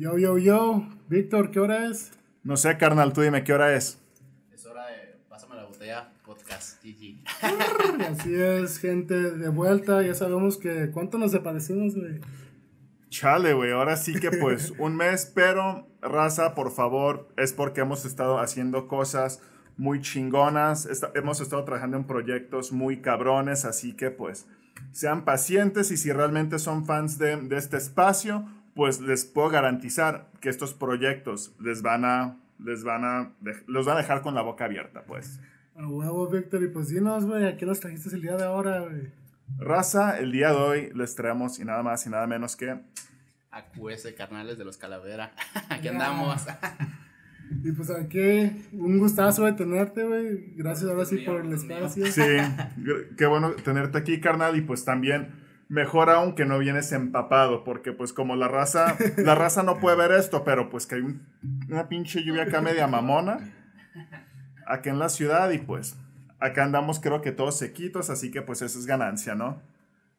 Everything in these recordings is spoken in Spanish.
Yo, yo, yo. Víctor, ¿qué hora es? No sé, carnal, tú dime qué hora es. Es hora de Pásame la botella podcast, GG. Así es, gente, de vuelta. Ya sabemos que cuánto nos parecimos, güey. Chale, güey, ahora sí que pues un mes, pero raza, por favor, es porque hemos estado haciendo cosas muy chingonas, hemos estado trabajando en proyectos muy cabrones, así que pues sean pacientes y si realmente son fans de, de este espacio, pues les puedo garantizar que estos proyectos les van a, les van a, los van a dejar con la boca abierta, pues. A huevo, Víctor. Y pues dinos, güey, ¿a qué nos trajiste el día de ahora, güey? Raza, el día de hoy les traemos y nada más y nada menos que AQS, carnales de los Calavera. Aquí andamos. Y pues aquí, un gustazo de tenerte, güey. Gracias ahora sí por el espacio. Sí, qué bueno tenerte aquí, carnal, y pues también mejor aún que no vienes empapado, porque pues como la raza, la raza no puede ver esto, pero pues que hay un- una pinche lluvia acá media mamona, acá en la ciudad, y pues acá andamos creo que todos sequitos, así que pues eso es ganancia, ¿no?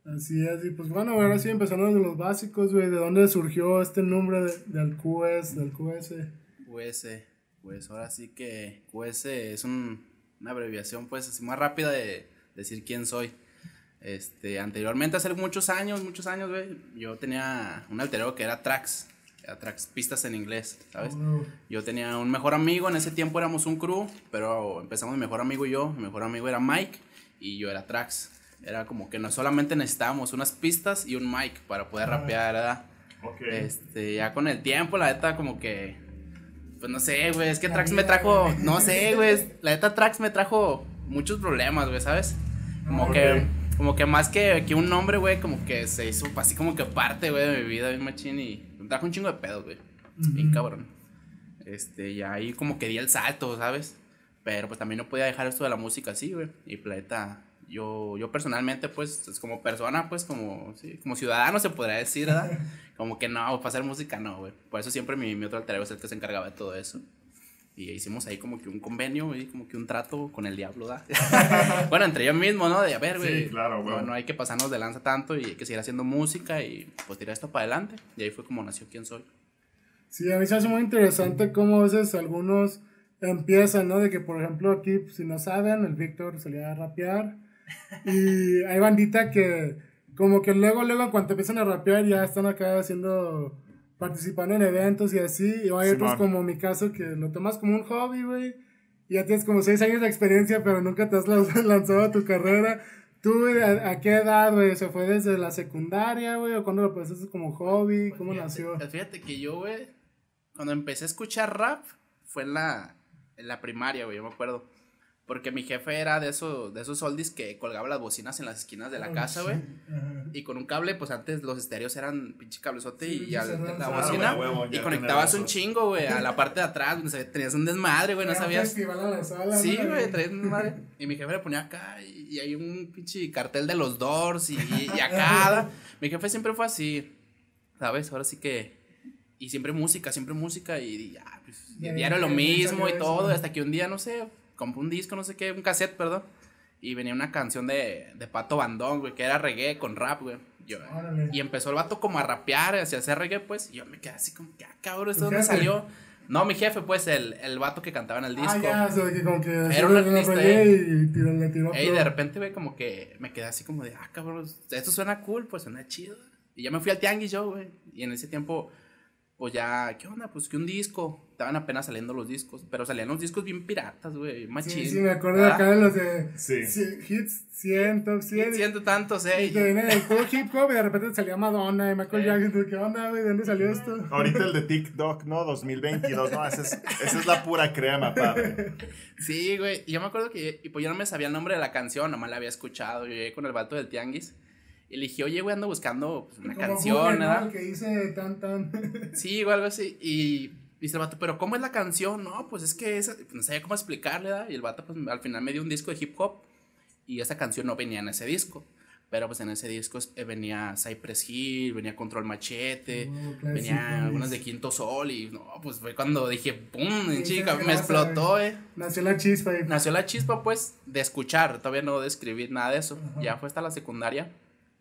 Así es. Y pues bueno, ahora sí empezando de los básicos, güey. ¿De dónde surgió este nombre de- del QS, del QS? QS, pues ahora sí que QS es un- una abreviación, pues así más rápida de decir quién soy. Este, anteriormente, hace muchos años, muchos años, güey, yo tenía un altero que era Trax, era Trax, pistas en inglés, ¿sabes? Oh, Yo tenía un mejor amigo, en ese tiempo éramos un crew, pero empezamos mi mejor amigo y yo. Mi mejor amigo era Mike y yo era Trax. Era como que no solamente necesitábamos unas pistas y un mic para poder Ah. rapear, ¿verdad? Este, ya con el tiempo, la neta, como que. Pues no sé, güey, es que Trax me trajo. No sé, güey, la neta, Trax me trajo muchos problemas, güey, ¿sabes? Como Ok. que. Como que más que, que un nombre, güey, como que se hizo así como que parte, güey, de mi vida, bien machín, y me trajo un chingo de pedos, güey. Bien cabrón. Este, y ahí como que di el salto, ¿sabes? Pero pues también no podía dejar esto de la música así, güey. Y planeta, yo, yo personalmente, pues, es como persona, pues, como, sí, como ciudadano se podría decir, ¿verdad? Como que no, para hacer música no, güey. Por eso siempre mi, mi otro alter ego es el que se encargaba de todo eso. Y hicimos ahí como que un convenio, güey, como que un trato con el diablo, ¿verdad? bueno, entre yo mismo, ¿no? De a ver, güey. Sí, claro, güey. no, no hay que pasarnos de lanza tanto y hay que seguir haciendo música y pues tirar esto para adelante. Y ahí fue como nació quién soy. Sí, a mí se hace muy interesante cómo a veces algunos empiezan, ¿no? De que, por ejemplo, aquí, pues, si no saben, el Víctor salía a rapear. Y hay bandita que, como que luego, luego, cuando empiezan a rapear, ya están acá haciendo, participando en eventos y así. Y hay otros, como mi caso, que lo tomas como un hobby, güey. Y ya tienes como seis años de experiencia, pero nunca te has lan- lanzado a tu carrera. ¿Tú, güey, a, a qué edad, güey? ¿Se fue desde la secundaria, güey? ¿O cuándo lo pensaste como hobby? ¿Cómo Fíjate- nació? Fíjate que yo, güey, cuando empecé a escuchar rap, fue en la, en la primaria, güey, yo me acuerdo. Porque mi jefe era de esos, de esos oldies que colgaba las bocinas en las esquinas de la Oh, casa, güey. Y con un cable, pues antes los estéreos eran pinche cablezote Sí, y ya la la Claro, bocina. y conectabas un chingo, güey, a la parte de atrás, donde tenías un desmadre, güey, no sabías. festival a la sala, Sí, ¿no? güey, traías un desmadre. Y mi jefe le ponía acá y, y hay un pinche cartel de los Doors y, y acá. mi jefe siempre fue así, ¿sabes? Ahora sí que. Y siempre música, siempre música y ya, pues. y diario lo mismo y todo. eso. Hasta que un día, no sé, compré un disco, no sé qué, un cassette, perdón. Y venía una canción de, de Pato Bandón, güey, que era reggae con rap, güey. Yo- y empezó el vato como a rapear, hacia hacer reggae, pues. Y yo me quedé así como, que, ah, cabrón, ¿esto ¿Tu dónde salió? No, mi jefe, pues, el, el vato que cantaba en el disco. Ah, ya, o sea, que como que Era un artista, eh. y tiró, le tiró. Ey, de repente, güey, como que me quedé así como de, ah, cabrón, esto suena cool, pues suena chido. Y ya me fui al tianguis yo, güey. Y en ese tiempo, pues ya, ¿qué onda? Pues que un disco. Estaban apenas saliendo los discos, pero salían los discos bien piratas, güey, más Sí, sí, me acuerdo acá de los de Sí. hits 100, top 100. Siento tantos, Y eh. que viene del puro hip hop y de repente salía Madonna y Michael. Jackson. ¿tú ¿Qué onda, güey? ¿De dónde salió esto? Ahorita el de TikTok, ¿no? 2022, no, esa es, esa es la pura crema, padre. Sí, güey. Y yo me acuerdo que, y pues yo no me sabía el nombre de la canción, nomás la había escuchado. Yo llegué con el vato del tianguis. Y le dije, oye, güey, ando buscando pues, una Como canción, ¿no? ¿verdad? El que dice tan, tan. Sí, o algo así. Y dice el vato, pero ¿cómo es la canción? No, pues es que esa, pues, no sabía cómo explicarle, ¿verdad? Y el vato, pues al final me dio un disco de hip hop. Y esa canción no venía en ese disco. Pero pues en ese disco eh, venía Cypress Hill, venía Control Machete, Oh, venía algunas de Quinto Sol. Y no, pues fue cuando dije, ¡pum! Sí, chica, me explotó, eh. Nació la chispa. y- Nació la chispa, pues, de escuchar, todavía no de escribir nada de eso. Ajá. Ya fue hasta la secundaria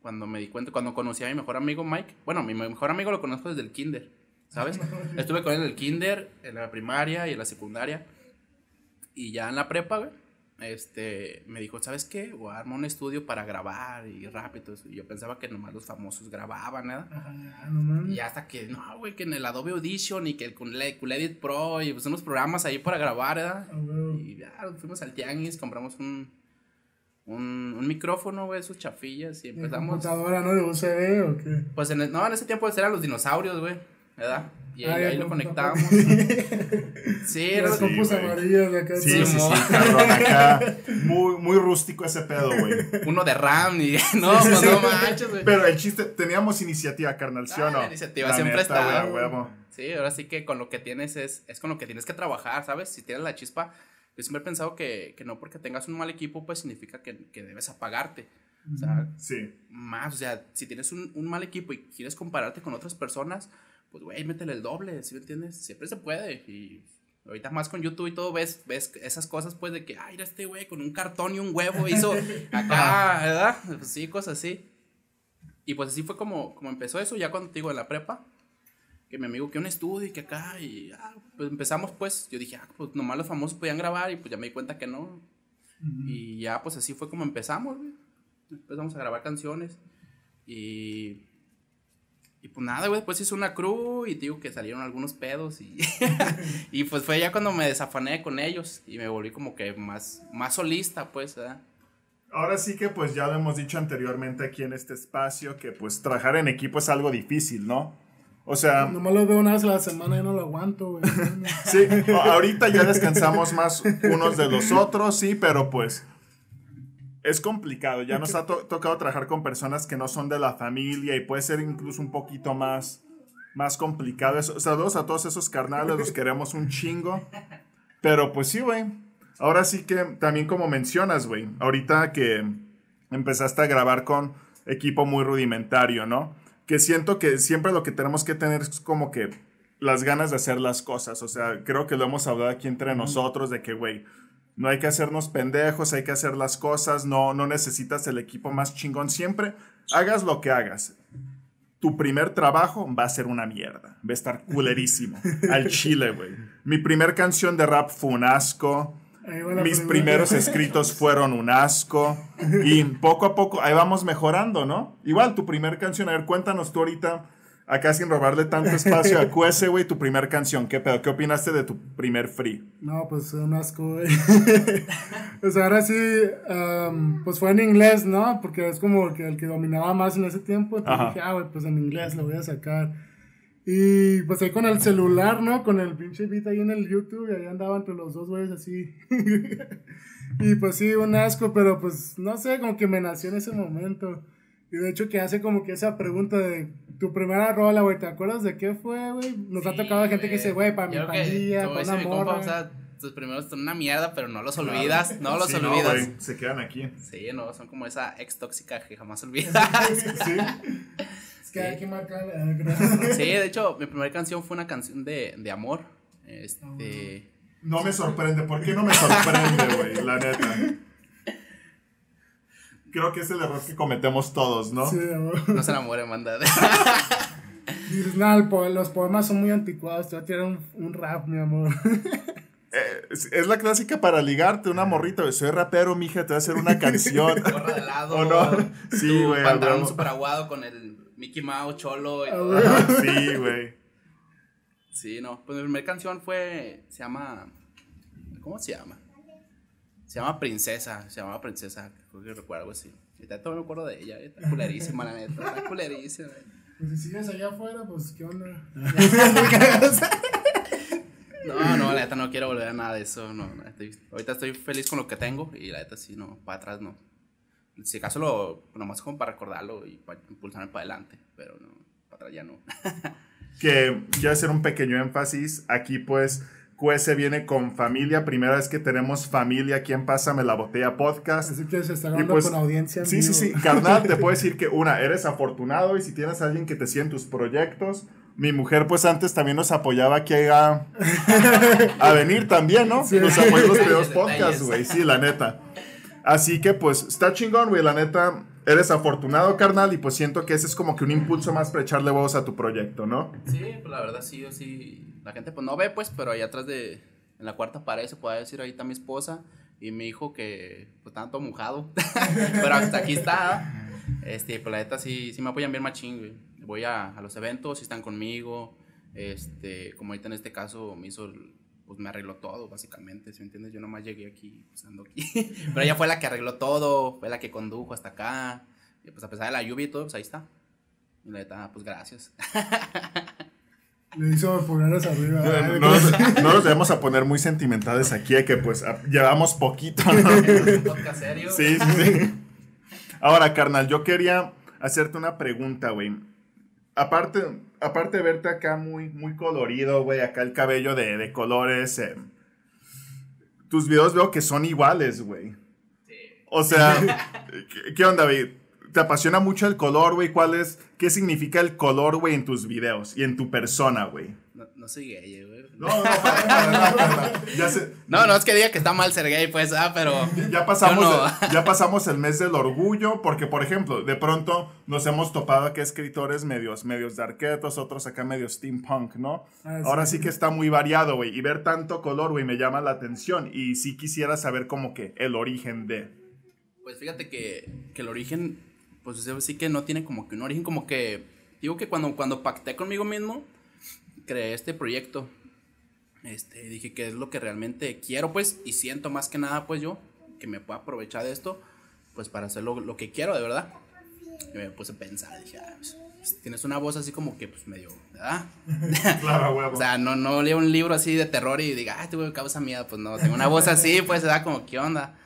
cuando me di cuenta, cuando conocí a mi mejor amigo Mike. Bueno, mi mejor amigo lo conozco desde el kinder. ¿sabes? Estuve con él en el kinder, en la primaria y en la secundaria. Y ya en la prepa, güey, este, me dijo, ¿sabes qué? Voy a armar un estudio para grabar y rápido. Y yo pensaba que nomás los famosos grababan, ¿verdad? No. Y hasta que, no, güey, que en el Adobe Audition y que el con Edit Pro y pues unos programas ahí para grabar, ¿verdad? Y ya fuimos al tianguis, compramos un, un, un micrófono, güey, sus chafillas y ¿En empezamos. computadora, no? ¿De USB o qué? Pues en el- no, en ese tiempo eran los dinosaurios, güey, ¿verdad? Y ahí, Ah, ahí lo con- conectábamos. sí, era Las Sí, compus amarillas de acá. Sí, sí, sí, Simón. cabrón, acá. Muy, muy rústico ese pedo, güey. uno de RAM y no, pues sí. no manches, güey. Pero el chiste, teníamos iniciativa, carnal, ¿sí o Ah, no? la iniciativa La siempre neta, está. Sí, ahora sí que con lo que tienes es, es con lo que tienes que trabajar, ¿sabes? Si tienes la chispa, yo siempre he pensado que, que no porque tengas un mal equipo, pues significa que, que debes apagarte. O sea, Sí. más, o sea, si tienes un, un mal equipo y quieres compararte con otras personas, pues, güey, métele el doble, ¿sí me entiendes? Siempre se puede. Y ahorita más con YouTube y todo, ves, ves esas cosas, pues, de que, ay, era este güey con un cartón y un huevo hizo acá, ¿verdad? Pues, sí, cosas así. Y pues así fue como, como empezó eso, ya cuando te digo en la prepa, que mi amigo que un estudio y que acá, y ah, pues empezamos, pues, yo dije, ah, pues nomás los famosos podían grabar y pues ya me di cuenta que no. Y ya, pues así fue como empezamos, güey. Empezamos a grabar canciones. Y. Y pues nada, güey, después hice una crew y digo que salieron algunos pedos y. y pues fue ya cuando me desafané con ellos y me volví como que más, más solista, pues, ¿verdad? Ahora sí que pues ya lo hemos dicho anteriormente aquí en este espacio que pues trabajar en equipo es algo difícil, ¿no? O sea, Nomás lo veo una vez a la semana y no lo aguanto, güey. sí, ahorita ya descansamos más unos de los otros, sí, pero pues es complicado. Ya nos ha to- tocado trabajar con personas que no son de la familia y puede ser incluso un poquito más, más complicado. Eso- Saludos a todos esos carnales, los queremos un chingo. Pero pues sí, güey. Ahora sí que también como mencionas, güey. Ahorita que empezaste a grabar con equipo muy rudimentario, ¿no? Que siento que siempre lo que tenemos que tener es como que las ganas de hacer las cosas. O sea, creo que lo hemos hablado aquí entre nosotros de que, güey, no hay que hacernos pendejos, hay que hacer las cosas, no, no necesitas el equipo más chingón. Siempre hagas lo que hagas. Tu primer trabajo va a ser una mierda. Va a estar culerísimo. Al chile, güey. Mi primer canción de rap fue un asco. Mis primeros escritos fueron un asco. Y poco a poco, ahí vamos mejorando, ¿no? Igual, tu primer canción, a ver, cuéntanos tú ahorita, acá sin robarle tanto espacio a QS, güey, tu primer canción. ¿Qué pedo? ¿Qué opinaste de tu primer free? No, pues un asco, güey. sea, ahora sí, am, pues fue en inglés, ¿no? Porque es como que el que dominaba más en ese tiempo. Entonces Ajá. dije, ah, güey, pues en inglés lo voy a sacar. Y pues ahí con el celular, ¿no? Con el pinche beat ahí en el YouTube, y ahí andaba entre los dos güeyes así. y pues sí, un asco, pero pues no sé, como que me nació en ese momento. Y de hecho que hace como que esa pregunta de tu primera rola, güey, ¿te acuerdas de qué fue, güey? Nos ha tocado gente que dice, güey, para mi pandilla, como para dice una mi compa, morra. o sea, tus primeros son una mierda, pero no los olvidas, no los Sí, olvidas. güey, se quedan aquí. sí, no, son como esa ex tóxica que jamás olvidas. Sí. Es que hay que marcar. sí, de hecho, mi primera canción fue una canción de, de amor. Este. No me sorprende. ¿Por qué no me sorprende, güey? La neta. Creo que es el error que cometemos todos, ¿no? Sí, amor. No se enamore, manda. Dices, no, los poemas son muy anticuados, te voy a tirar un, un rap, mi amor. Eh, es, es la clásica para ligarte, una morrita, güey. Soy rapero, mija, te voy a hacer una canción. Gorra de lado. ¿O no? Sí, güey, Pantalón super aguado con el Mickey Mouse, cholo. Y Ah, todo. Sí, güey. Sí, no. Pues mi primera canción fue. Se llama. ¿Cómo se llama? Se llama Princesa. Se llama Princesa. Creo que recuerdo algo así. Ahorita todavía me acuerdo de ella. Está culerísima, la neta. Está culerísima. Pues si sigues allá afuera, pues qué onda. No, no, la neta no quiero volver a nada de eso. No, la neta, ahorita estoy feliz con lo que tengo y la neta sí, no, para atrás no. Si acaso lo, nomás como para recordarlo y para impulsarme para adelante, pero no, para atrás ya no. Que quiero hacer un pequeño énfasis. Aquí, pues, QS viene con familia. Primera vez que tenemos familia aquí en Pásame la Botella Podcast. Así que se está hablando pues, con audiencia. en Sí, sí, sí. Carnal, te puedo decir que, una, eres afortunado y si tienes a alguien que te sigue en tus proyectos. Mi mujer, pues antes también nos apoyaba aquí a, a venir también, ¿no? Sí. Nos apoyó en los primeros podcasts, güey. Sí, la neta. Así que, pues, está chingón, güey. La neta, eres afortunado, carnal, y pues siento que ese es como que un impulso más para echarle huevos a tu proyecto, ¿no? Sí, pues la verdad sí, yo sí. La gente pues no ve, pues, pero ahí atrás de, en la cuarta pared se puede decir, ahí está mi esposa y mi hijo que pues tanto mojado, pero hasta aquí está. Este, pues la neta sí, sí me apoyan bien machín, güey. Voy a, a los eventos, sí están conmigo. Este, como ahorita en este caso me hizo, pues me arregló todo, básicamente, ¿sí me entiendes? Yo nomás llegué aquí, pues ando aquí. Pero ella fue la que arregló todo, fue la que condujo hasta acá. Y pues a pesar de la lluvia y todo, pues ahí está. Y la neta, pues gracias. Le hizo pulgares arriba. No, nos, no nos debemos a poner muy sentimentales aquí, de que pues a- llevamos poquito, ¿no? Un podcast serio. Sí, sí, sí. Ahora, carnal, yo quería hacerte una pregunta, güey. Aparte, aparte de verte acá muy, muy colorido, güey, acá el cabello de, de colores, eh, tus videos veo que son iguales, güey. O sea, ¿qué, qué onda, güey? ¿Te apasiona mucho el color, güey? ¿Cuál es, qué significa el color, güey, en tus videos y en tu persona, güey? No, no soy gay, güey. No, no, No, no es que diga que está mal ser gay, pues, ah, pero. Ya pasamos, no. ya pasamos el mes del orgullo, porque por ejemplo, de pronto nos hemos topado acá escritores medios, medios de arquetos, otros acá medio steampunk, ¿no? Ah. Ahora sí que está muy variado, güey, y ver tanto color, güey, me llama la atención, y sí quisiera saber como que el origen de... Pues fíjate que, que el origen, pues sí que no tiene como que un origen, como que. Digo que cuando, cuando pacté conmigo mismo, creé este proyecto. Este, dije que es lo que realmente quiero, pues, y siento más que nada, pues yo, que me puedo aprovechar de esto, pues para hacer lo, lo que quiero, de verdad. Y me puse a pensar, dije, ah, pues, tienes una voz así como que, pues, medio, ¿verdad? Claro, huevo. O sea, no, no leo un libro así de terror y diga, ay, tuve causa miedo. Pues no, tengo una voz así, pues da como, ¿qué onda?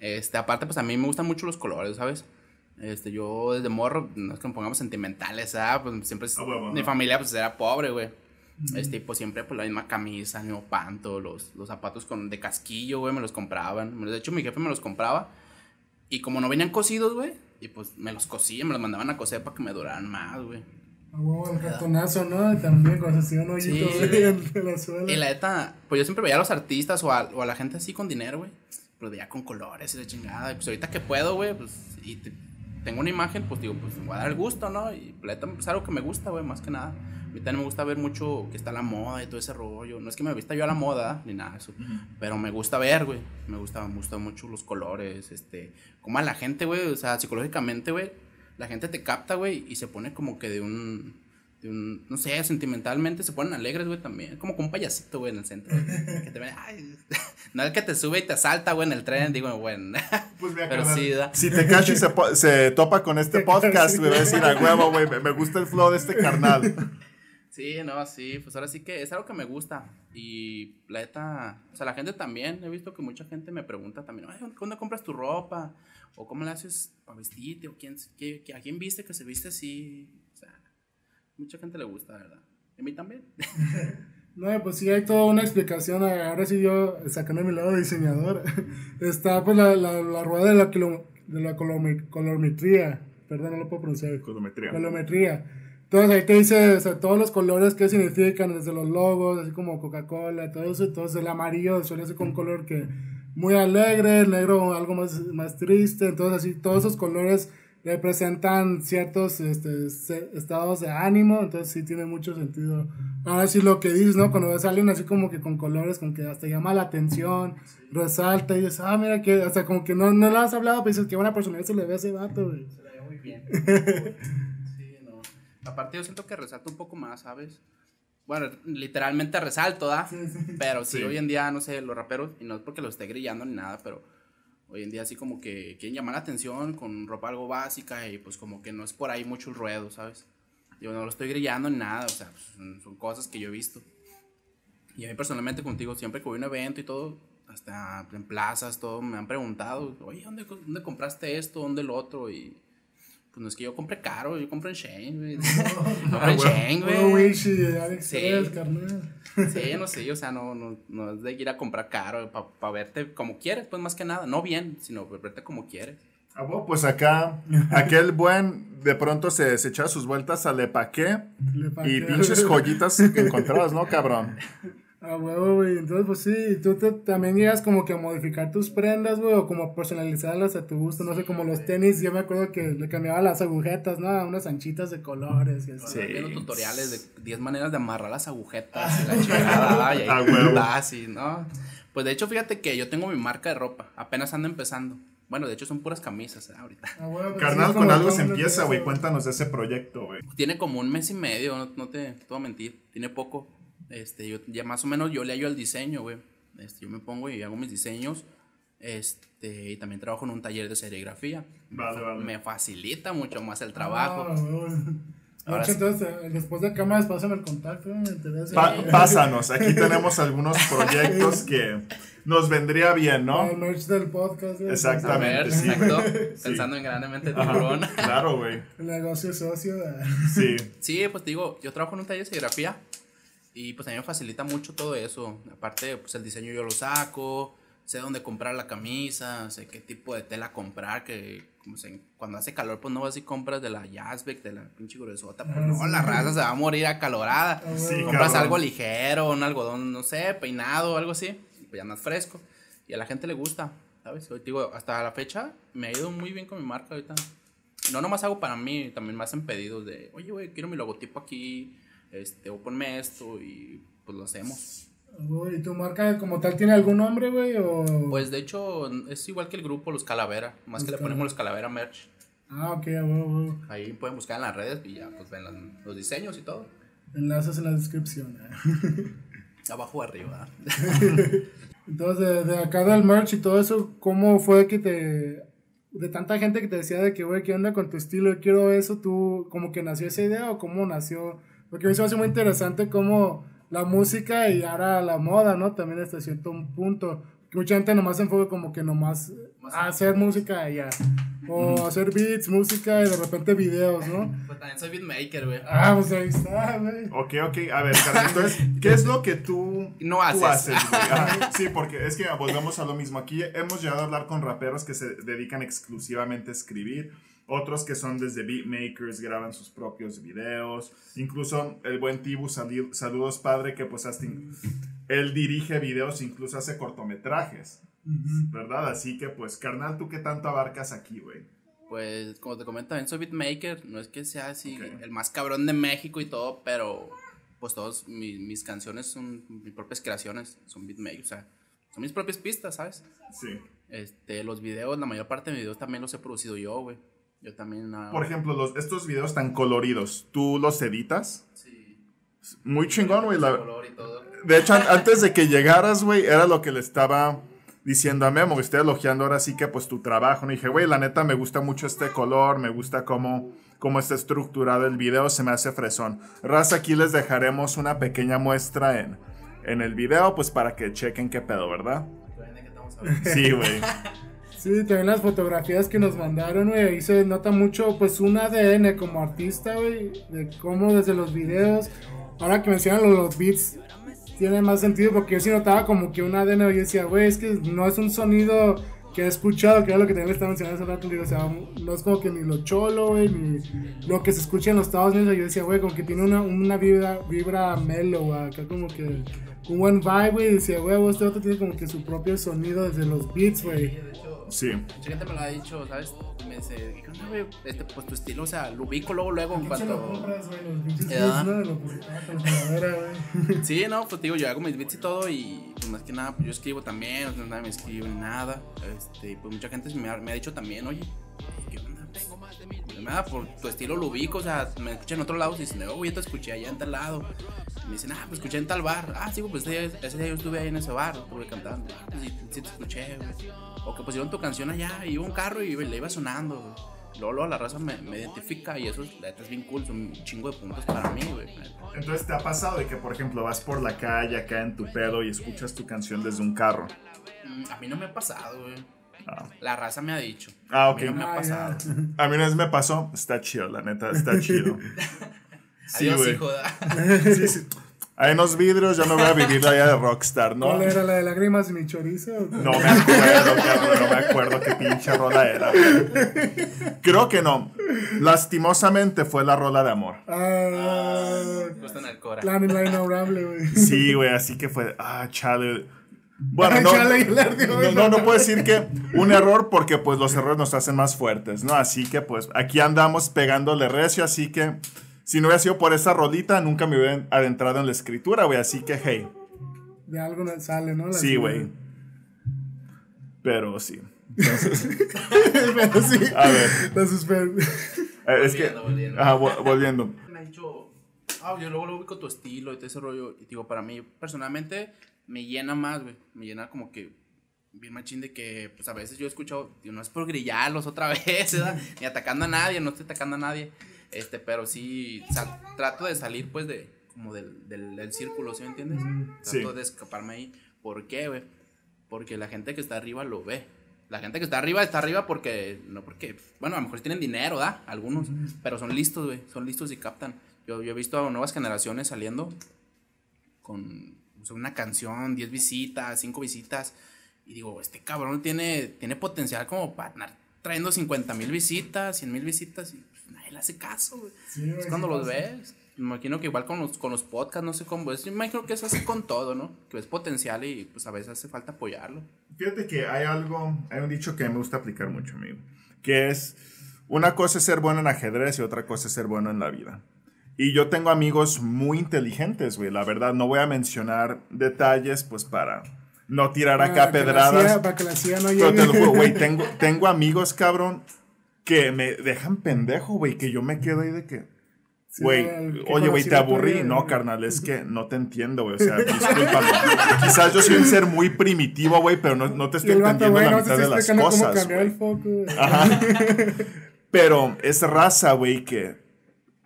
Este, aparte, pues a mí me gustan mucho los colores, ¿sabes? Este, yo desde morro, no es que nos pongamos sentimentales, ¿ah? Pues siempre, es- Ah, huevo, mi familia, pues era pobre, güey. Este, pues siempre, pues la misma camisa, el mismo panto, los, los zapatos con, de casquillo, güey, me los compraban. De hecho, mi jefe me los compraba. Y como no venían cosidos, güey, y pues me los cosían, me los mandaban a coser para que me duraran más, güey. A huevo, el cartonazo, ¿no? Y también cuando se hacía un hoyito, Sí. güey, en en la suela. Y la neta, pues yo siempre veía a los artistas o a, o a la gente así con dinero, güey. Los veía con colores y de chingada. Y pues ahorita que puedo, güey, pues y te- tengo una imagen, pues digo, pues me voy a dar el gusto, ¿no? Y la neta es algo que me gusta, güey, más que nada. Mí también me gusta ver mucho que está la moda y todo ese rollo. No es que me vista yo a la moda, ni nada de eso. Pero me gusta ver, güey. Me gusta, me gusta mucho los colores, este. Como a la gente, güey, o sea, psicológicamente, güey. La gente te capta, güey, y se pone como que de un de un, no sé, sentimentalmente se ponen alegres, güey, también. Como con un payasito, güey, en el centro. güey, que te ven, ay, no el que te sube y te salta, güey, en el tren, digo, bueno. Pues mira, Pero sí, da. Si Tekashi se, po- se topa con este podcast, me va a decir a huevo, güey, me, me gusta el flow de este carnal. Sí, no, sí, pues ahora sí que es algo que me gusta. Y la neta, o sea, la gente también, he visto que mucha gente me pregunta también, ay, ¿dónde compras tu ropa? O cómo le haces para vestirte, o quién, qué- qué- a quién viste que se viste así. O sea, mucha gente le gusta, la verdad. Y a mí también. No, pues sí hay toda una explicación. Ahora sí yo, sacando mi lado de diseñador, está pues la, la, la rueda de la, de la colomi- colorimetría. Perdón, no lo puedo pronunciar. Colometría. Colometría. Entonces ahí te dice o sea, todos los colores que significan, desde los logos, así como Coca-Cola, todo eso. Entonces el amarillo suele ser con un color que muy alegre, el negro algo más, más triste. Entonces así todos esos colores representan ciertos este, estados de ánimo. Entonces sí tiene mucho sentido. Ahora sí lo que dices, ¿no? Cuando ves a alguien así como que con colores, con que hasta llama la atención, resalta y dices, ah, mira que, hasta como que no, no lo has hablado, pero dices que buena personalidad se le ve a ese vato, güey. Se la ve muy bien. Sí. Aparte yo siento que resalto un poco más, ¿sabes? Bueno, literalmente resalto, ¿da? Pero sí, Sí. hoy en día, no sé, los raperos, y no es porque los esté grillando ni nada, pero hoy en día así como que quieren llamar la atención con ropa algo básica y pues como que no es por ahí mucho el ruedo, ¿sabes? Yo no lo estoy grillando ni nada, o sea, pues, son, son cosas que yo he visto. Y a mí personalmente contigo, siempre que voy a un evento y todo, hasta en plazas, todo, me han preguntado, oye, ¿dónde, dónde compraste esto? ¿Dónde el otro? Y pues no es que yo compre caro, yo compro en Shane, güey. compro en Shane, güey. Sí. Sí, no sé, o sea, no, no, no es de ir a comprar caro, para verte como quieres, pues más que nada, no bien, sino verte como quieres. Ah, bueno, pues acá, aquel buen de pronto se, se echaba sus vueltas al epaqué Le y pinches joyitas encontradas, ¿no, cabrón? Ah, huevo, güey. Entonces, pues sí, tú te- también llegas como que a modificar tus prendas, güey, o como a personalizarlas a tu gusto. No sé, como los tenis, yo me acuerdo que le cambiaba las agujetas, ¿no? A unas anchitas de colores y así. Sí. Viendo tutoriales de 10 maneras de amarrar las agujetas y la chingada. y ahí Ah, huevo. así, ¿no? Pues de hecho, fíjate que yo tengo mi marca de ropa. Apenas ando empezando. Bueno, de hecho son puras camisas eh, ahorita. Ah, huevo, pues Carnal, con algo se empieza, güey. Cuéntanos de ese proyecto, güey. Tiene como un mes y medio, no, no te, te voy a mentir. Tiene poco. Este, yo ya más o menos yo le hallo el diseño, güey. Este, yo me pongo y hago mis diseños. Este, y también trabajo en un taller de serigrafía. Vale, vale. Me facilita mucho más el trabajo. Ah. Ahora sí. entonces, eh, después de cámaras, pásame el contacto, me interesa. Pa- pásanos, aquí tenemos algunos proyectos que nos vendría bien, ¿no? merch del podcast. A Exactamente. ver, sí. exacto. Sí. Pensando en grandemente tiburón. Claro, güey. El negocio socio. eh. Sí. Sí, pues te digo, yo trabajo en un taller de serigrafía y pues a mí me facilita mucho todo eso. Aparte, pues el diseño yo lo saco, sé dónde comprar la camisa, sé qué tipo de tela comprar, que como se- cuando hace calor pues no vas y compras de la Jazzbeck, de la pinche gruesota, pues Ah, no, la raza se va a morir acalorada. Ah, Sí, compras cabrón. algo ligero, un algodón, no sé, peinado algo así, pues ya más fresco. Y a la gente le gusta, ¿sabes? Hoy te digo, hasta la fecha me ha ido muy bien con mi marca ahorita. No nomás hago para mí, también me hacen pedidos de, oye, güey, quiero mi logotipo aquí, este, o ponme esto, y pues lo hacemos. Güey, ¿Y tu marca como tal tiene algún nombre, güey? O... Pues de hecho, es igual que el grupo Los Calavera, más que le ponemos Los Calavera Merch. Ah, ok, huevo, huevo. Ahí pueden buscar en las redes y ya, pues ven los, los diseños y todo. Enlaces en la descripción. eh. Abajo o arriba. Entonces, de, de acá del merch y todo eso, ¿cómo fue que te... De tanta gente que te decía de que, güey, ¿qué onda con tu estilo? Yo quiero eso, ¿tú como que nació esa idea o cómo nació? Porque a mí se me hace muy interesante cómo la música y ahora la moda, ¿no? También hasta cierto punto. Que mucha gente nomás se enfoca como que nomás a hacer música y ya. O hacer beats, música y de repente videos, ¿no? Pues también soy beatmaker, güey. Ah, pues ahí está, güey. Ok, ok. A ver, carnal, entonces, ¿qué es lo que tú No tú haces. güey? Ajá, Sí, porque es que volvemos a lo mismo. Aquí hemos llegado a hablar con raperos que se dedican exclusivamente a escribir. Otros que son desde beatmakers, graban sus propios videos. Incluso el buen Tibu, saludos padre, que pues hasta él dirige videos, incluso hace cortometrajes. ¿Verdad? Así que pues, carnal, ¿tú qué tanto abarcas aquí, güey? Pues, como te comento, también soy beatmaker. No es que sea así el más cabrón de México y todo, pero pues todos mi- mis canciones son mis propias creaciones, son beatmakers, o sea, son mis propias pistas, ¿sabes? Sí. Este, los videos, la mayor parte de mis videos también los he producido yo, güey. Yo también hago- Por ejemplo, los, estos videos tan coloridos, ¿tú los editas? Sí, Muy chingón, güey. la-. De hecho, an- antes de que llegaras, güey, era lo que le estaba diciendo a Memo. Estoy elogiando ahora sí que, pues, tu trabajo. ¿no? Y dije, güey, la neta, me gusta mucho este color, me gusta cómo, cómo está estructurado el video, se me hace fresón. Raza, aquí les dejaremos una pequeña muestra en, en el video, pues, para que chequen qué pedo, ¿verdad? Sí, güey. Sí, también las fotografías que nos mandaron, güey, ahí se nota mucho, pues, un ADN como artista, güey, de cómo desde los videos, ahora que mencionan los, beats, tiene más sentido, porque yo sí notaba como que un ADN, yo decía, güey, es que no es un sonido que he escuchado, que era lo que también le estaba mencionando hace rato, digo, no es como que ni lo cholo, güey, ni lo que se escucha en los Estados Unidos, yo decía, güey, como que tiene una, una vibra, vibra mellow, acá como que un buen vibe, güey, decía, güey, este otro tiene como que su propio sonido desde los beats, güey. De Sí. mucha gente me lo ha dicho, ¿sabes? Me dice, "¿Qué onda, güey? Este, pues tu estilo, o sea, lo ubico luego, luego en ¿Quién se lo cuanto... compras, güey? Los ¿Eh? ¿no? De lo güey. Sí, no, pues te digo, yo hago mis beats y todo y pues más que nada, pues yo escribo también, o sea, nadie me escribe ni nada. Este, pues mucha gente me ha, me ha dicho también, oye, ¿qué onda? Pues, pues, nada, por tu estilo lo ubico, o sea, me escuchan en otro lado y dicen, oh, yo te escuché allá en tal lado. Y me dicen, ah, pues escuché en tal bar. Ah, sí, pues ese día, ese día yo estuve ahí en ese bar, estuve cantando. Ah, pues sí, sí te escuché, güey. O que pusieron tu canción allá y iba un carro y le iba sonando, güey. Luego, luego la raza me, me identifica y eso es, la neta es bien cool, son un chingo de puntos para mí, güey. Entonces, ¿te ha pasado de que, por ejemplo, vas por la calle acá en tu pedo y escuchas tu canción desde un carro? Mm, A mí no me ha pasado, güey. Ah, La raza me ha dicho. Ah, A ok. mí no me ha Ah, pasado. A mí una vez me pasó, está chido, la neta, está chido. Sí, Adiós, güey. hijo. Sí, sí. Ahí en los vidrios yo me voy a vivir la vida de rockstar, ¿no? ¿Cuál era la de lágrimas y mi chorizo? No me acuerdo, cabrón, no me acuerdo qué pinche rola era. güey. Creo que no. Lastimosamente fue la rola de amor. Ah, Justo en el cora. la la innombrable, güey. Sí, güey, así que fue, ah, chale. Bueno, no, no, no, no puedo decir que un error porque pues los errores nos hacen más fuertes, ¿no? Así que pues aquí andamos pegándole recio, así que si no hubiera sido por esa rolita, nunca me hubiera adentrado en la escritura, güey, así que hey, De algo no sale, ¿no? La sí, güey. Pero sí. Pero sí. A ver, La eh, es que... Volviendo, volviendo. Ajá, vo- volviendo. Me ha dicho, ah, yo luego lo ubico tu estilo y todo ese rollo. Y digo, para mí, personalmente, me llena más, güey. Me llena como que bien machín de que, pues a veces yo he escuchado, digo, no es por grillarlos otra vez, ¿verdad? Ni atacando a nadie, no estoy atacando a nadie. Este, pero sí, trato de salir, pues, de, como del, del, del círculo, ¿sí me entiendes? Sí. Trato de escaparme ahí. ¿Por qué, güey? Porque la gente que está arriba lo ve. La gente que está arriba está arriba porque, no porque, bueno, a lo mejor tienen dinero, ¿da? Algunos, pero son listos, güey, son listos y captan. Yo, yo he visto a nuevas generaciones saliendo con o sea, una canción, 10 visitas, 5 visitas, y digo, este cabrón tiene, tiene potencial como para trayendo 50 mil visitas, 100 mil visitas, y nadie le hace caso, güey. Sí, es cuando los ves. Me imagino que igual con los, con los podcasts, no sé cómo es. Yo imagino que es así con todo, ¿no? Que ves potencial y pues a veces hace falta apoyarlo. Fíjate que hay algo, hay un dicho que me gusta aplicar mucho, amigo, que es, una cosa es ser bueno en ajedrez y otra cosa es ser bueno en la vida. Y yo tengo amigos muy inteligentes, güey, la verdad, no voy a mencionar detalles, pues para no tirar acá Para que la pedradas. CIA- Para que la CIA no Pero te lo llegue. juro, güey, tengo, tengo amigos, cabrón, que me dejan pendejo, güey, que yo me quedo ahí de que, güey, oye, güey, te aburrí. No, carnal, es que no te entiendo, güey, o sea, discúlpame. Quizás yo soy un ser muy primitivo, güey, pero no, no te estoy vato, entendiendo la no mitad de las cómo cosas, el foco, güey. Ajá. Pero es raza, güey, que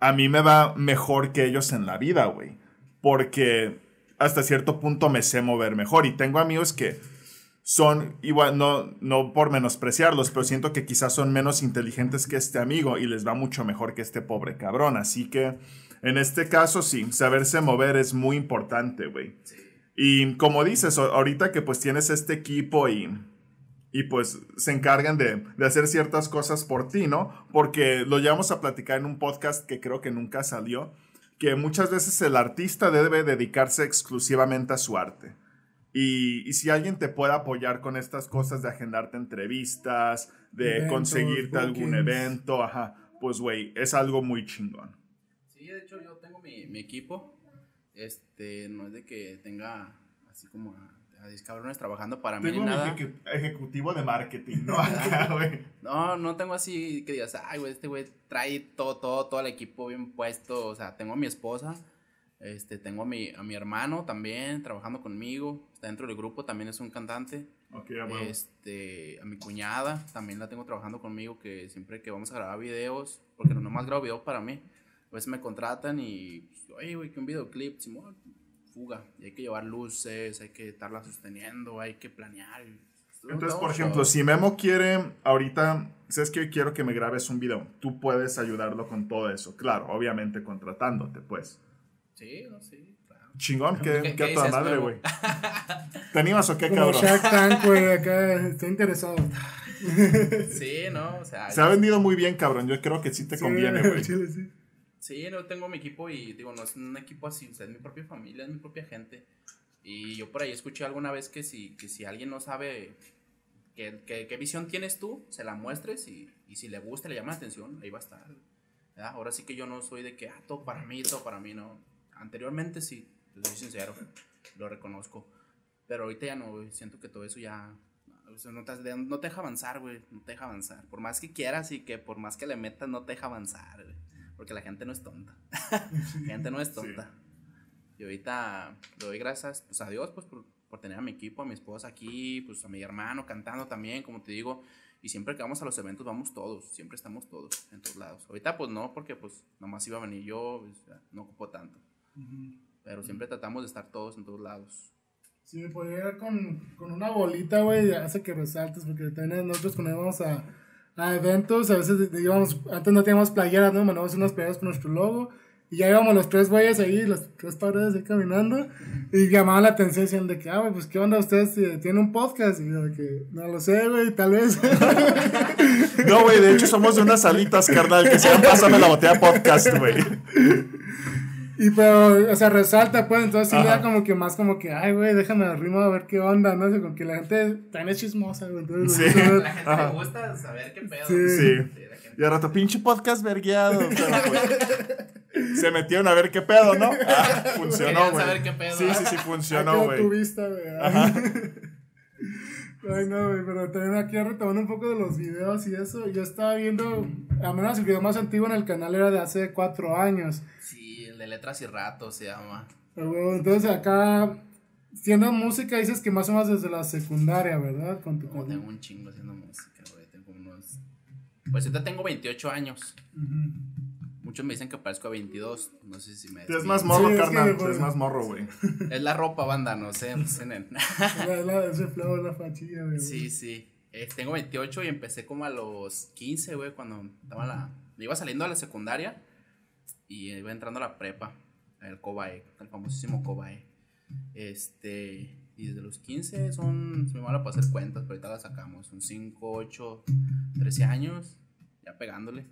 a mí me va mejor que ellos en la vida, güey. Porque hasta cierto punto me sé mover mejor. Y tengo amigos que son igual, no, no por menospreciarlos, pero siento que quizás son menos inteligentes que este amigo y les va mucho mejor que este pobre cabrón. Así que en este caso, sí, saberse mover es muy importante, güey. Y como dices, ahorita que pues tienes este equipo y, y pues se encargan de, de hacer ciertas cosas por ti, ¿no? Porque lo llevamos a platicar en un podcast que creo que nunca salió, que muchas veces el artista debe dedicarse exclusivamente a su arte. Y, y si alguien te puede apoyar con estas cosas de agendarte entrevistas, de Eventos, conseguirte algún evento, ajá, pues güey, es algo muy chingón. Sí, de hecho yo tengo mi, mi equipo. Este, no es de que tenga así como a, a 10 cabrones trabajando para mí ni Tengo un nada. ejecu- ejecutivo de marketing, ¿no? Acá, güey. No, no tengo así que digas, ay, güey, este güey trae todo, todo, todo el equipo bien puesto. O sea, tengo a mi esposa, este, tengo a mi, a mi hermano también trabajando conmigo. Está dentro del grupo, también es un cantante. Ok, a huevo. Este, a mi cuñada también la tengo trabajando conmigo, que siempre que vamos a grabar videos, porque no nomás grabo videos para mí, a veces me contratan y, pues, oye, güey, que un videoclip, Simón, fuga, y hay que llevar luces, hay que estarla sosteniendo, hay que planear. y- Entonces, por ejemplo, si Memo quiere ahorita, sabes que quiero que me grabes un video, tú puedes ayudarlo con todo eso. Claro, obviamente contratándote, pues. Sí, no, sí, claro. Chingón, ¿Qué- que a qué toda madre, güey. ¿Te animas o qué, Como cabrón? Shark Tank, güey, acá estoy interesado. Sí, no, o sea, Se ha vendido muy bien, cabrón. Yo creo que sí te Sí, conviene, güey. sí. Sí, no tengo mi equipo y digo, no es un equipo así, o sea, es mi propia familia, es mi propia gente. Y yo por ahí escuché alguna vez que si, que si alguien no sabe qué, qué- qué visión tienes tú, se la muestres y, y si le gusta, le llama la atención, ahí va a estar. ¿verdad? Ahora sí que yo no soy de que, ah, todo para mí, todo para mí, no. Anteriormente sí, te soy sincero, lo reconozco. Pero ahorita ya no, güey, siento que todo eso ya... o sea, no, te, no te deja avanzar, güey, no te deja avanzar. Por más que quieras y que por más que le metas, no te deja avanzar, güey. Porque la gente no es tonta. la gente no es tonta. Y ahorita le doy gracias pues, a Dios pues, por, por tener a mi equipo, a mi esposa aquí, pues a mi hermano cantando también, como te digo. Y siempre que vamos a los eventos vamos todos, siempre estamos todos en todos lados. Ahorita pues no, porque pues nomás iba a venir yo, pues, no ocupo tanto. Pero siempre tratamos de estar todos en todos lados. Sí, pues llegar con, con una bolita, güey, hace que resaltes, porque también nosotros cuando íbamos a, a eventos, a veces íbamos, antes no teníamos playeras, ¿no? Mandamos unas playeras con nuestro logo, Y ya íbamos los tres güeyes ahí, los tres padres ahí caminando. Y llamaban la atención diciendo de que, ah, güey, pues qué onda ustedes eh, tienen un podcast. Y yo de que, no lo sé, güey, tal vez. No, güey, de hecho somos de unas alitas, carnal, que se llaman Pásame la botella podcast, güey. Y pero, o sea, resalta, pues, entonces sí le da como que más como que, ay, güey, déjame el ritmo a ver qué onda, ¿no? O sea, como que la gente también es chismosa, güey. Entonces, Sí. entonces, La gente Ajá. le gusta saber qué pedo. Sí. La Y al rato, pinche podcast vergueado. Pero, pues, se metieron a ver qué pedo, ¿no? Ah, funcionó, güey. saber qué pedo. Sí, sí, sí, funcionó, güey. tu vista, güey. Ay, no, güey, pero también aquí retomando un poco de los videos y eso, yo estaba viendo, al menos el video más antiguo en el canal era de hace cuatro años. Sí, de letras y ratos se llama. Entonces acá, siendo música, dices que más o menos desde la secundaria, ¿verdad? Con tu tengo un chingo haciendo música, güey. Tengo unos. Pues ahorita tengo 28 años. Muchos me dicen que parezco a 22. No sé si me. Te es más morro, Sí, es que, carnal. pues, es más morro, güey. Es la ropa, banda, no sé. La- la- ese flow, la fachilla, güey. Sí, sí. Eh, tengo 28 y empecé como a los 15, güey, cuando estaba la... Iba saliendo a la secundaria y iba entrando a la prepa, el Cobae, el famosísimo Cobae. Este, y desde los 15 son, se me van a pasar cuentas, pero ahorita las sacamos, son 5, 8, 13 años, ya pegándole.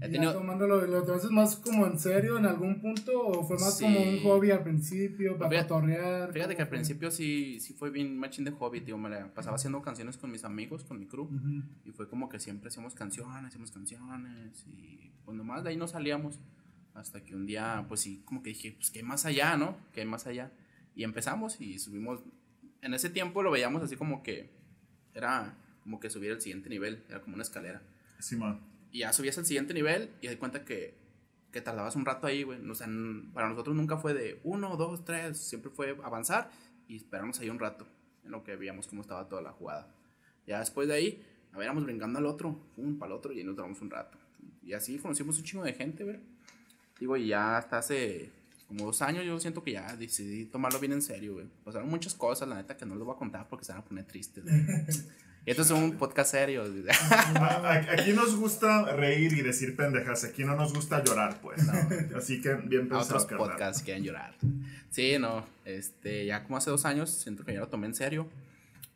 Ya tenido, tomándolo, ¿lo tomaste más como en serio en algún punto o fue más Sí. como un hobby al principio para Fíjate- cotorrear? fíjate que al principio sí, sí fue bien machín de hobby, tío, me la pasaba haciendo canciones con mis amigos, con mi crew. Ujú. Y fue como que siempre hacíamos canciones, hacíamos canciones y pues nomás de ahí no salíamos. Hasta que un día, pues sí, como que dije, pues que hay más allá, ¿no? Que hay más allá. Y empezamos y subimos. En ese tiempo lo veíamos así como que era como que subir al siguiente nivel, era como una escalera. Simón. Y ya subías al siguiente nivel y de cuenta que, que tardabas un rato ahí, güey. O sea, para nosotros nunca fue de uno, dos, tres, siempre fue avanzar y esperarnos ahí un rato en lo que veíamos cómo estaba toda la jugada. Ya después de ahí, a ver, brincando al otro, un para el otro y ahí nos duramos un rato. Y así conocimos un chingo de gente, güey. Digo, y ya hasta hace como dos años yo siento que ya decidí tomarlo bien en serio, güey. Pasaron muchas cosas, la neta, que no les voy a contar porque se van a poner tristes, güey. Y esto es un podcast serio. Aquí nos gusta reír y decir pendejas. Aquí no nos gusta llorar, pues. Así que bien a pensado, otros carnal. podcasts quieren llorar. Sí, no, este, ya como hace dos años siento que ya lo tomé en serio.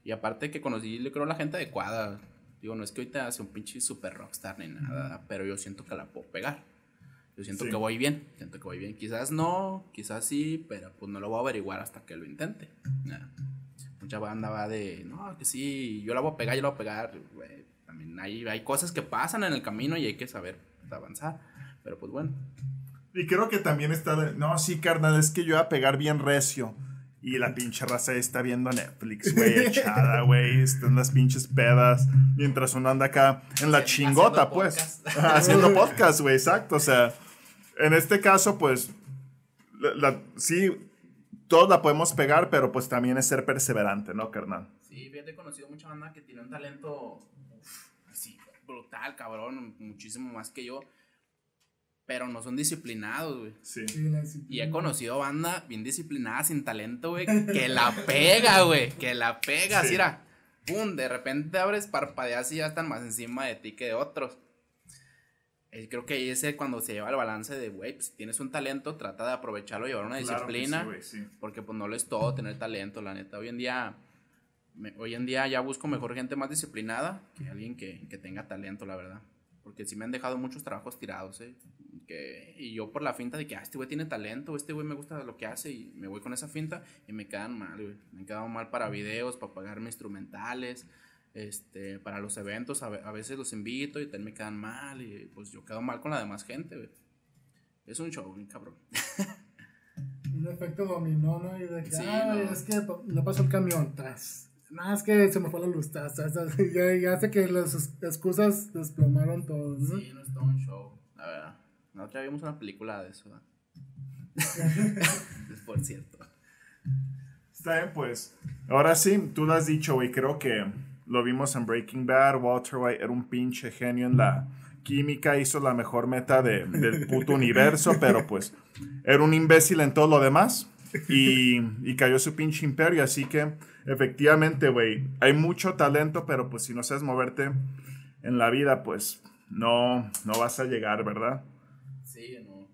Y aparte que conocí, yo creo, la gente adecuada. Digo, no es que ahorita sea un pinche super rockstar ni nada, pero yo siento que la puedo pegar. Yo siento Sí. que voy bien, siento que voy bien. Quizás no, quizás sí, pero pues no lo voy a averiguar hasta que lo intente. Mucha banda va de, no, que sí, yo la voy a pegar, yo la voy a pegar. güey. También hay, hay cosas que pasan en el camino y hay que saber avanzar. Pero pues bueno, Y creo que también está de, no, sí, carnal, es que yo iba a pegar bien recio. Y la pinche raza está viendo Netflix, güey, echada, güey. Están las pinches pedas. Mientras uno anda acá en la Haciendo chingota, pues. podcast. Haciendo podcast, güey, exacto. O sea, en este caso, pues, la- la- sí, todos la podemos pegar, pero pues también es ser perseverante, ¿no, carnal? Sí, fíjate, he conocido mucha banda que tiene un talento uf, así, brutal, cabrón, muchísimo más que yo. Pero no son disciplinados, güey. Sí. Y he conocido banda bien disciplinada, sin talento, güey, que la pega, güey, que la pega, Sí. así era. Pum, de repente abres, parpadeas y ya están más encima de ti que de otros. Eh, creo que ahí es el cuando se lleva el balance de, güey, pues, si tienes un talento, trata de aprovecharlo, llevar una Claro disciplina. sí, güey, sí. Porque pues no lo es todo tener talento, la neta. Hoy en día, me- hoy en día ya busco mejor gente más disciplinada que alguien que, que tenga talento, la verdad. Porque sí me han dejado muchos trabajos tirados, ¿eh? Que, y yo por la finta de que, ah, este güey tiene talento, este güey me gusta lo que hace y me voy con esa finta y me quedan mal, güey. Me han quedado mal para videos, para pagarme instrumentales, este, para los eventos, a, a veces los invito y también me quedan mal y pues yo quedo mal con la demás gente, güey. Es un show, bien cabrón. Un efecto dominó, ¿no? Y de que, Sí, ah, no. es que no pasó el camión, tras. Nada, es que se me fue la luz, tras, tras, tras. Y Ya, ya hace que las excusas desplomaron todo, ¿no? Sí, no es todo un show, la verdad. Nosotros vimos una película de eso, ¿verdad? Es por cierto. Está bien, pues. Ahora sí, tú lo has dicho, güey. Creo que lo vimos en Breaking Bad. Walter White era un pinche genio en la química. Hizo la mejor meta de- del puto universo, pero pues era un imbécil en todo lo demás. Y, y cayó su pinche imperio. Así que, efectivamente, güey, hay mucho talento, pero pues si no sabes moverte en la vida, pues no, no vas a llegar, ¿verdad? Sí, no.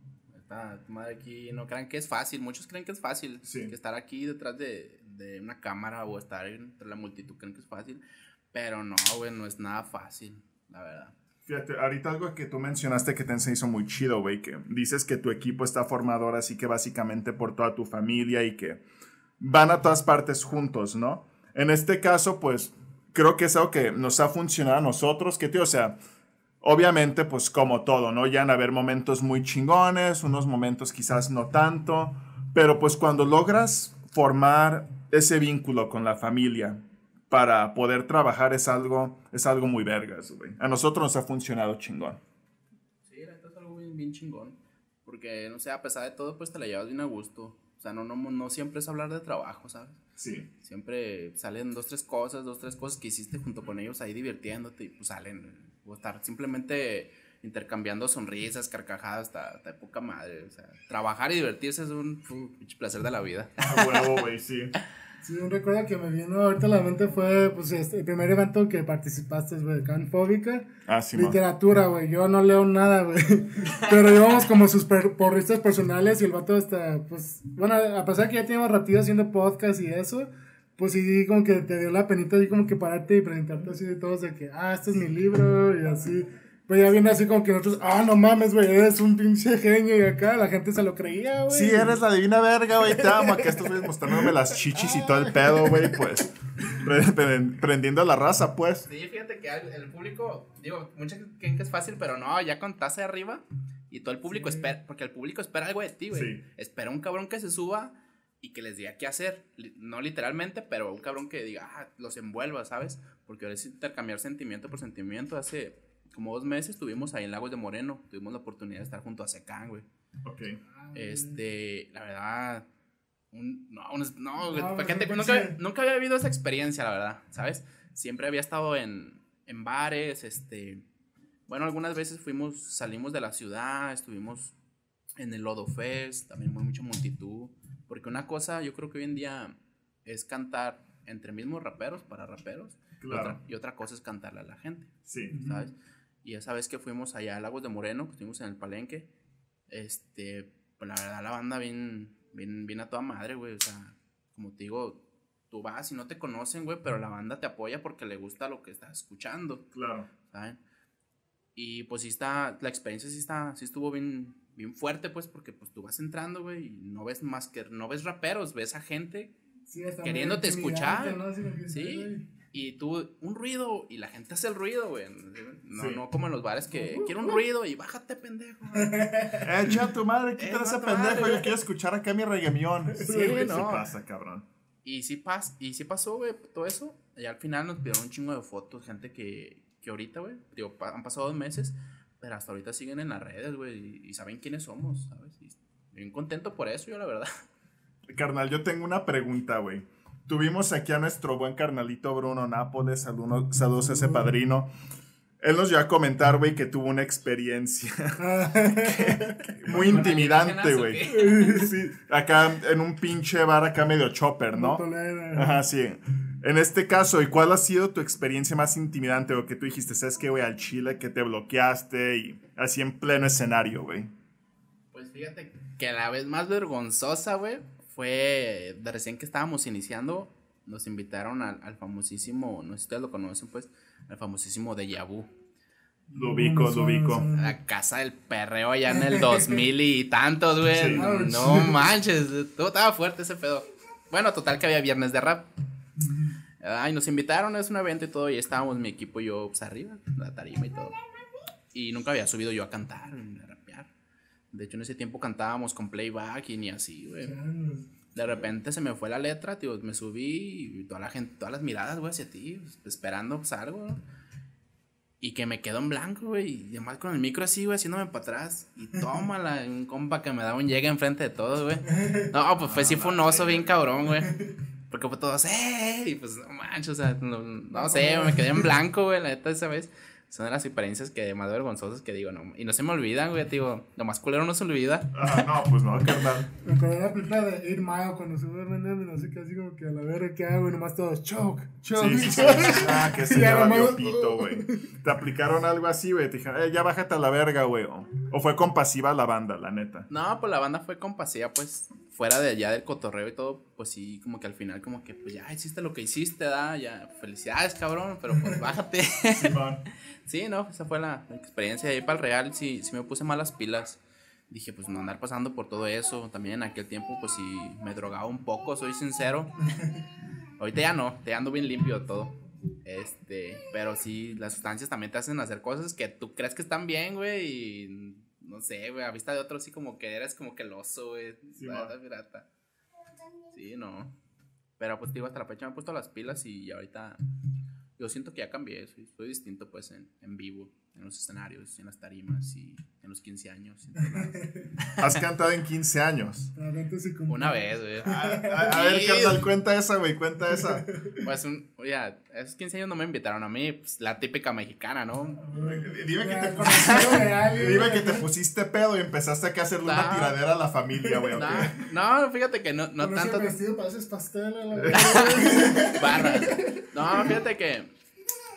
madre aquí, no crean que es fácil. Muchos creen que es fácil. Sí. Que estar aquí detrás de, de una cámara o estar entre la multitud creen que es fácil. Pero no, güey, no es nada fácil, la verdad. Fíjate, ahorita algo que tú mencionaste que te hizo muy chido, güey, que dices que tu equipo está formado ahora sí que básicamente por toda tu familia y que van a todas partes juntos, ¿no? En este caso, pues, creo que es algo que nos ha funcionado a nosotros, que, tío, o sea, obviamente, pues, como todo, ¿no? Ya van a haber momentos muy chingones, unos momentos quizás no tanto, pero pues cuando logras formar ese vínculo con la familia, para poder trabajar es algo, es algo muy vergas, güey. A nosotros nos ha funcionado chingón. Sí, la neta es algo bien, bien chingón. Porque, no sé, a pesar de todo, pues te la llevas bien a gusto. O sea, no, no, no siempre es hablar de trabajo, ¿sabes? Sí. Siempre salen dos, tres cosas, dos, tres cosas que hiciste junto con ellos ahí divirtiéndote y pues salen. O estar simplemente intercambiando sonrisas, carcajadas, hasta, hasta poca madre. O sea, trabajar y divertirse es un placer de la vida. A huevo, güey, sí. Sí, un recuerdo que me vino ahorita a la mente fue pues este, el primer evento que participaste, güey, Canfóbica. Ah, sí, Literatura, güey. Yo no leo nada, güey. Pero íbamos como sus per porristas personales y el vato hasta, pues, bueno, a pesar de que ya teníamos ratito haciendo podcast y eso, pues sí, como que te dio la penita así como que pararte y presentarte así de todos de que, ah, este es mi libro y así. Pues ya viene así como que nosotros, ah, no mames, güey, eres un pinche genio. Y acá la gente se lo creía, güey. Sí, eres la divina verga, güey, te amo. Acá estos güeyes mostrándome las chichis y todo el pedo, güey, pues. Prendiendo la raza, pues. Sí, fíjate que el público, digo, muchos creen que es fácil, pero no, ya con taza de arriba. Y todo el público sí. espera, porque el público espera algo de ti, güey. Sí. Espera un cabrón que se suba y que les diga qué hacer. No literalmente, pero un cabrón que diga, ah, los envuelva, ¿sabes? Porque ahora es intercambiar sentimiento por sentimiento. Hace como dos meses estuvimos ahí en Lagos de Moreno. Tuvimos la oportunidad de estar junto a Secán, güey. Ok. Este, la verdad. Un, no, un, no, no gente, nunca, nunca, había vivido esa experiencia, la verdad, ¿sabes? Siempre había estado en, en bares, este. Bueno, algunas veces fuimos, salimos de la ciudad, estuvimos en el Lodo Fest, también muy mucha multitud. Porque una cosa, yo creo que hoy en día es cantar entre mismos raperos para raperos. Claro. Y, otra, y otra cosa es cantarle a la gente. Sí. ¿Sabes? Y esa vez que fuimos allá a Lagos de Moreno, que estuvimos en el Palenque, este, pues la verdad la banda bien, bien, bien a toda madre, güey. O sea, como te digo, tú vas y no te conocen, güey, pero la banda te apoya porque le gusta lo que estás escuchando. Claro. ¿Saben? Y pues sí está, la experiencia sí está, sí estuvo bien, bien fuerte, pues, porque pues tú vas entrando, güey, y no ves más que, no ves raperos, ves a gente sí, queriéndote escuchar. ¿no? Sí, sí. Y tú, un ruido, y la gente hace el ruido, güey. No, sí. no como en los bares que quiero un ruido y bájate, pendejo. eh, echa tu madre, quítale ese pendejo. Madre. Yo quiero escuchar acá mi reggaemión. Sí, sí, no. sí pasa, cabrón. Y sí, pas y sí pasó, güey, todo eso. Y al final nos pidieron un chingo de fotos, gente que, que ahorita, güey, digo, han pasado dos meses, pero hasta ahorita siguen en las redes, güey, y, y, saben quiénes somos, ¿sabes? Y bien contento por eso, yo, la verdad. Carnal, yo tengo una pregunta, güey. Tuvimos aquí a nuestro buen carnalito Bruno Nápoles, saludos, saludos a ese padrino. Él nos llegó a comentar, güey, que tuvo una experiencia muy intimidante, güey. Sí, acá en un pinche bar acá medio chopper, ¿no? Ajá, sí. En este caso, ¿y cuál ha sido tu experiencia más intimidante o que tú dijiste, sabes que, güey, al chile, que te bloqueaste y así en pleno escenario, güey? Pues fíjate que la vez más vergonzosa, güey, fue de recién que estábamos iniciando, nos invitaron al, al, famosísimo, no sé si ustedes lo conocen, pues, al famosísimo de Yabu. Lo ubico, lo ubico. La casa del perreo allá en el 2000 y tantos, güey. Sí. No manches, todo estaba fuerte ese pedo. Bueno, total que había viernes de rap. Ay, nos invitaron, es un evento y todo, y estábamos mi equipo y yo pues, arriba, la tarima y todo. Y nunca había subido yo a cantar, a rapear. De hecho, en ese tiempo cantábamos con playback y ni así, güey. De repente se me fue la letra, tío, me subí y toda la gente, todas las miradas, güey, hacia ti, esperando pues, algo, ¿no? Y que me quedo en blanco, güey, y además con el micro así, güey, haciéndome para atrás. Y tómala, un compa que me da un llegue enfrente de todos, güey. No, pues fue, sí fue un oso bien cabrón, güey. Porque fue todos, ¡eh! Y pues no manches, o sea, no, no sé, me quedé en blanco, güey, la neta esa vez. Son de las experiencias que más vergonzosas que digo, no, y no se me olvidan, güey, digo, lo más culero no se olvida. Ah, no, pues no, carnal. Me acordé de la película de 8 Mile cuando sube vendiendo y no sé qué, así como que a la verga que hago y nomás todos choke, choke. Sí, sí, sí, choke. sí. Ah, que se ya nomás- pito, güey. Te aplicaron algo así, güey. Te dijeron, eh, ya bájate a la verga, güey. O, o fue compasiva la banda, la neta. No, pues la banda fue compasiva, pues, fuera de allá del cotorreo y todo, pues sí, como que al final, como que, pues ya hiciste lo que hiciste, da, ya, felicidades, cabrón, pero pues bájate. Sí, no, esa fue la, la experiencia. Ahí para el Real sí, sí me puse malas pilas. Dije, pues no andar pasando por todo eso. También en aquel tiempo, pues sí, me drogaba un poco, soy sincero. Ahorita ya no, te ando bien limpio de todo. Este, pero sí, las sustancias también te hacen hacer cosas que tú crees que están bien, güey, y no sé, güey, a vista de otros sí como que eres como que el oso, güey. Sí, pirata. Sí, no. Pero pues digo, hasta la fecha me he puesto las pilas y ahorita yo siento que ya cambié, soy, soy distinto pues en, en vivo, en los escenarios, en las tarimas y en los 15 años. Has cantado en 15 años. Una vez, güey. A, a- a ver, carnal, cuenta esa, güey, cuenta esa. Pues, un, oye, esos 15 años no me invitaron a mí, pues la típica mexicana, ¿no? Dime que Ya, te alguien, Dime que te pusiste pedo y empezaste acá a hacerle una tiradera a la familia, güey. No, no, fíjate que no, no tanto. vestido pareces pastel a la verga. Barra. No, fíjate que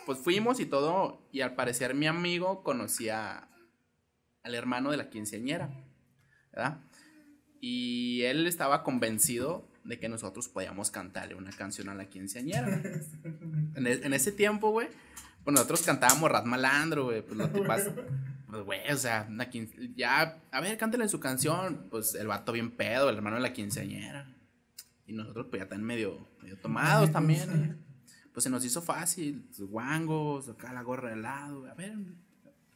pues fuimos y todo y al parecer mi amigo conocía al hermano de la quinceañera, ¿verdad? Y él estaba convencido de que nosotros podíamos cantarle una canción a la quinceañera. En, e- en ese tiempo, güey, pues nosotros cantábamos Rat Malandro, güey, pues los tipas, pues güey, o sea, una ya, a ver, cántale su canción, pues el vato bien pedo, el hermano de la quinceañera. Y nosotros pues ya están medio, medio tomados también. Pues se nos hizo fácil, guangos, acá la gorra de lado, güey, a ver,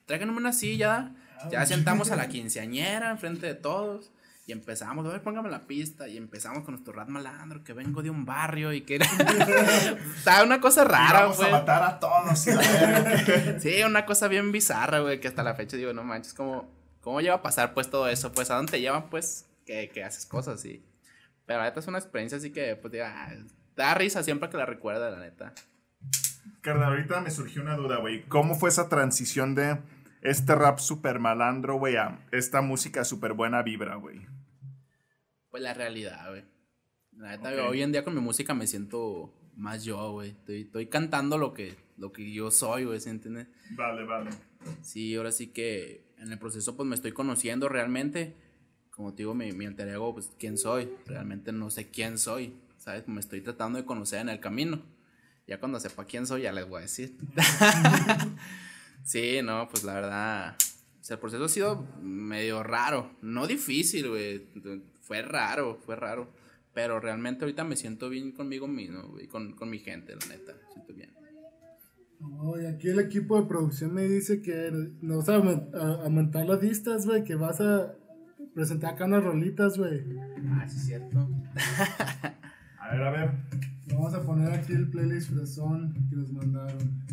tráiganme una silla, ya sentamos a la quinceañera enfrente de todos. Y empezamos, a ver, póngame la pista. Y empezamos con nuestro rat malandro, que vengo de un barrio y que era. Estaba una cosa rara, Vamos a güey. matar a todos. verga. Sí, una cosa bien bizarra, güey, que hasta la fecha digo, no manches, ¿cómo, cómo lleva a pasar pues todo eso? Pues, ¿a dónde te llevan, pues, que, que haces cosas así? Pero neta es una experiencia así que, pues, diga, ah, da risa siempre que la recuerda, la neta. Carnal, ahorita me surgió una duda, güey. ¿Cómo fue esa transición de este rap super malandro, güey, a esta música super buena vibra, güey? Pues la realidad, güey. La neta, Ok. hoy en día con mi música me siento más yo, güey. Estoy, estoy cantando lo que, lo que yo soy, güey, ¿se entiende? Vale, vale. Sí, ahora sí que en el proceso pues me estoy conociendo realmente. Como te digo, mi, mi alter ego, pues quién soy. Realmente no sé quién soy, ¿sabes? Me estoy tratando de conocer en el camino. Ya cuando sepa quién soy, ya les voy a decir. sí, no, pues la verdad, o sea, el proceso ha sido medio raro. No difícil, güey. Fue raro, fue raro. Pero realmente ahorita me siento bien conmigo mismo, güey, con, con mi gente, la neta. Me siento bien. Oye, aquí el equipo de producción me dice que nos vas a aumentar las vistas, güey, que vas a presentar acá unas rolitas, güey. Ah, sí, es cierto. A ver, a ver. Vamos a poner aquí el playlist fresón que nos mandaron.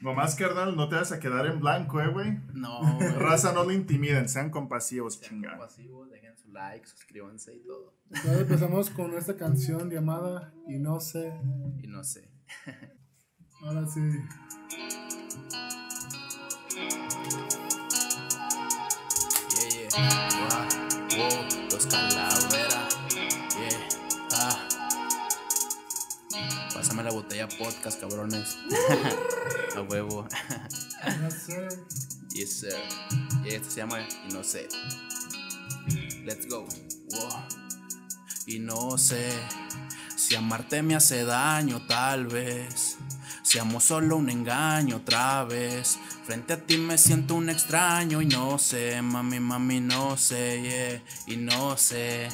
Nomás, carnal, no te vas a quedar en blanco, eh, güey. No, güey. Raza, no lo intimiden, sean compasivos, Sean compasivos, dejen su like, suscríbanse y todo. Entonces empezamos con esta canción llamada Y no sé. Y no sé. Ahora sí. Yeah, yeah. Wow, wow, los calavera. Pásame la botella podcast, cabrones. A huevo. Y no sé. Yes, sir. Y este se llama Y no sé. Let's go. Wow. Y no sé si amarte me hace daño, tal vez. Si amo solo un engaño otra vez. Frente a ti me siento un extraño y no sé, mami, mami, no sé, yeah. Y no sé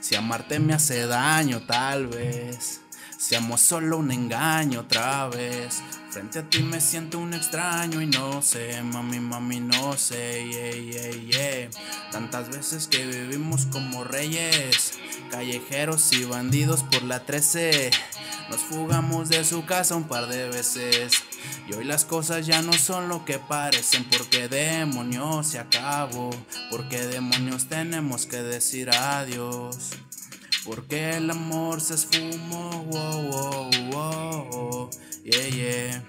si amarte me hace daño, tal vez. Si amo solo un engaño otra vez. Frente a ti me siento un extraño y no sé, mami, mami, no sé, yeah, yeah, yeah. Tantas veces que vivimos como reyes, callejeros y bandidos por la 13. Nos fugamos de su casa un par de veces. Y hoy las cosas ya no son lo que parecen. Porque demonios se acabó. Porque demonios tenemos que decir adiós. Porque el amor se esfumó. Wow, wow, wow. Yeah, yeah.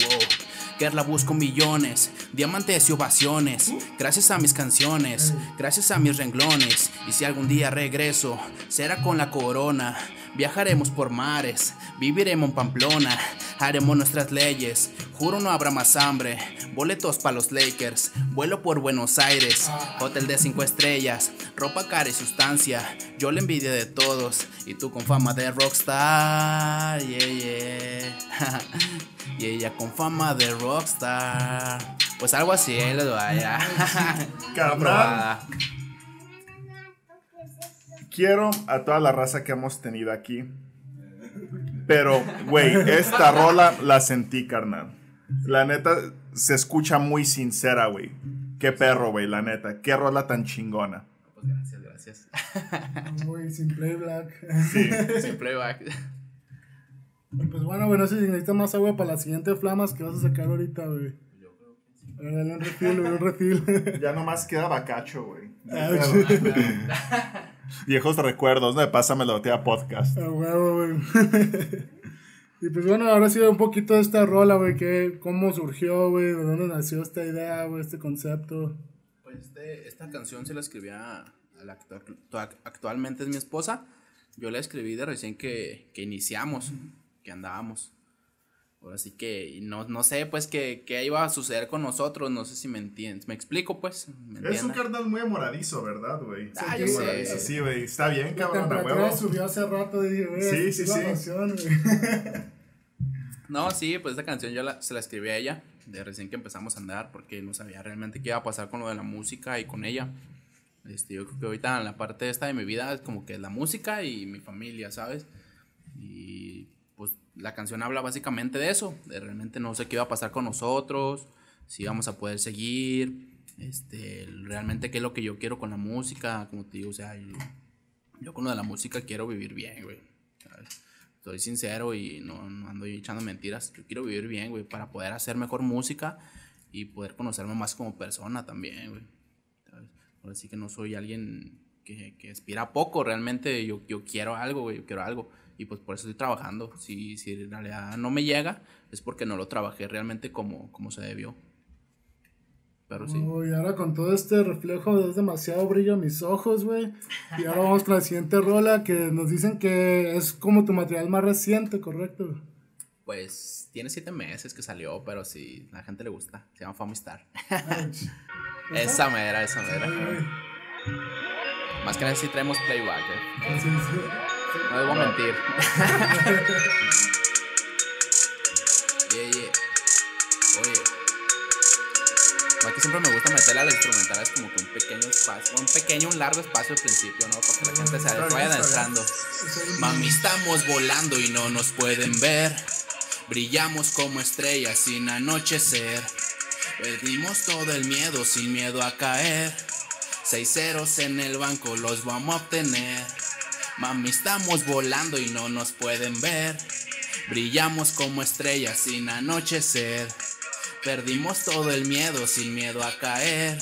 Wow. Kerla busco millones, diamantes y ovaciones. Gracias a mis canciones, gracias a mis renglones. Y si algún día regreso, será con la corona. Viajaremos por mares, viviremos en Pamplona, haremos nuestras leyes. Juro no habrá más hambre. Boletos para los Lakers, vuelo por Buenos Aires, hotel de cinco estrellas, ropa cara y sustancia. Yo la envidia de todos y tú con fama de rockstar. Yeah, yeah. y ella con fama de rockstar. Pues algo así, eh, les vaya. Carnal. Quiero a toda la raza que hemos tenido aquí. Pero, güey, esta rola la sentí, carnal. La neta, se escucha muy sincera, güey. Qué perro, güey, la neta. Qué rola tan chingona. Pues gracias, gracias. Muy sin playback. Sí. Sin playback. Pues bueno, güey, no sé si necesitas más agua para las siguientes flamas que vas a sacar ahorita, güey. A ver, dale un refil, güey, un refil. Ya nomás queda bacacho, güey. Ah, Viejos recuerdos, ¿no? Pásame la botella podcast. A huevo, güey. Y pues bueno, ahora sí un poquito de esta rola, güey, que cómo surgió, güey, de dónde nació esta idea, güey, este concepto. Pues este, esta canción se la escribía a la que actu- actualmente es mi esposa. Yo la escribí de recién que, que iniciamos, que andábamos. Ahora sí que y no, no sé, pues, qué, qué iba a suceder con nosotros. No sé si me entiendes. ¿Me explico, pues? ¿Me Es un carnal muy amoradizo, ¿verdad, güey? Ah, Muy yo sé. moradizo, Sí, güey. Está bien, La cabrón, a temperatura huevo. subió hace rato, dije, güey, Sí, sí, la sí. emoción, güey. No, sí, pues esta canción yo la- se la escribí a ella de recién que empezamos a andar porque no sabía realmente qué iba a pasar con lo de la música y con ella. Este, yo creo que ahorita en la parte esta de mi vida es como que la música y mi familia, ¿sabes? Y la canción habla básicamente de eso, de realmente no sé qué iba a pasar con nosotros, si íbamos a poder seguir, este, realmente qué es lo que yo quiero con la música, como te digo, o sea, yo, yo con lo de la música quiero vivir bien, güey. Soy sincero y no, no ando yo echando mentiras. Yo quiero vivir bien, güey, para poder hacer mejor música y poder conocerme más como persona también, güey. Ahora sí que no soy alguien que, que aspira a poco, realmente yo, yo quiero algo, güey, yo quiero algo. Y pues por eso estoy trabajando. Si, si en realidad no me llega, es porque no lo trabajé realmente como, como se debió. Pero sí. Uy, ahora con todo este reflejo es demasiado brillo a mis ojos, güey. Y ahora vamos con la siguiente rola que nos dicen que es como tu material más reciente, ¿correcto? Pues tiene siete meses que salió, pero sí, a la gente le gusta. Se llama Family Star. esa mera, esa mera. Ay. Más que nada sí traemos playback, eh. Sí, sí. No debo mentir. yeah, yeah. Oye. Aquí siempre me gusta meterle a las instrumentales como que un pequeño espacio, un pequeño, un largo espacio al principio, ¿no? Para que la gente se vaya adentrando. Mami, estamos volando y no nos pueden ver. Brillamos como estrellas sin anochecer. Perdimos todo el miedo sin miedo a caer. Seis ceros en el banco los vamos a obtener. Mami, estamos volando y no nos pueden ver. Brillamos como estrellas sin anochecer. Perdimos todo el miedo sin miedo a caer.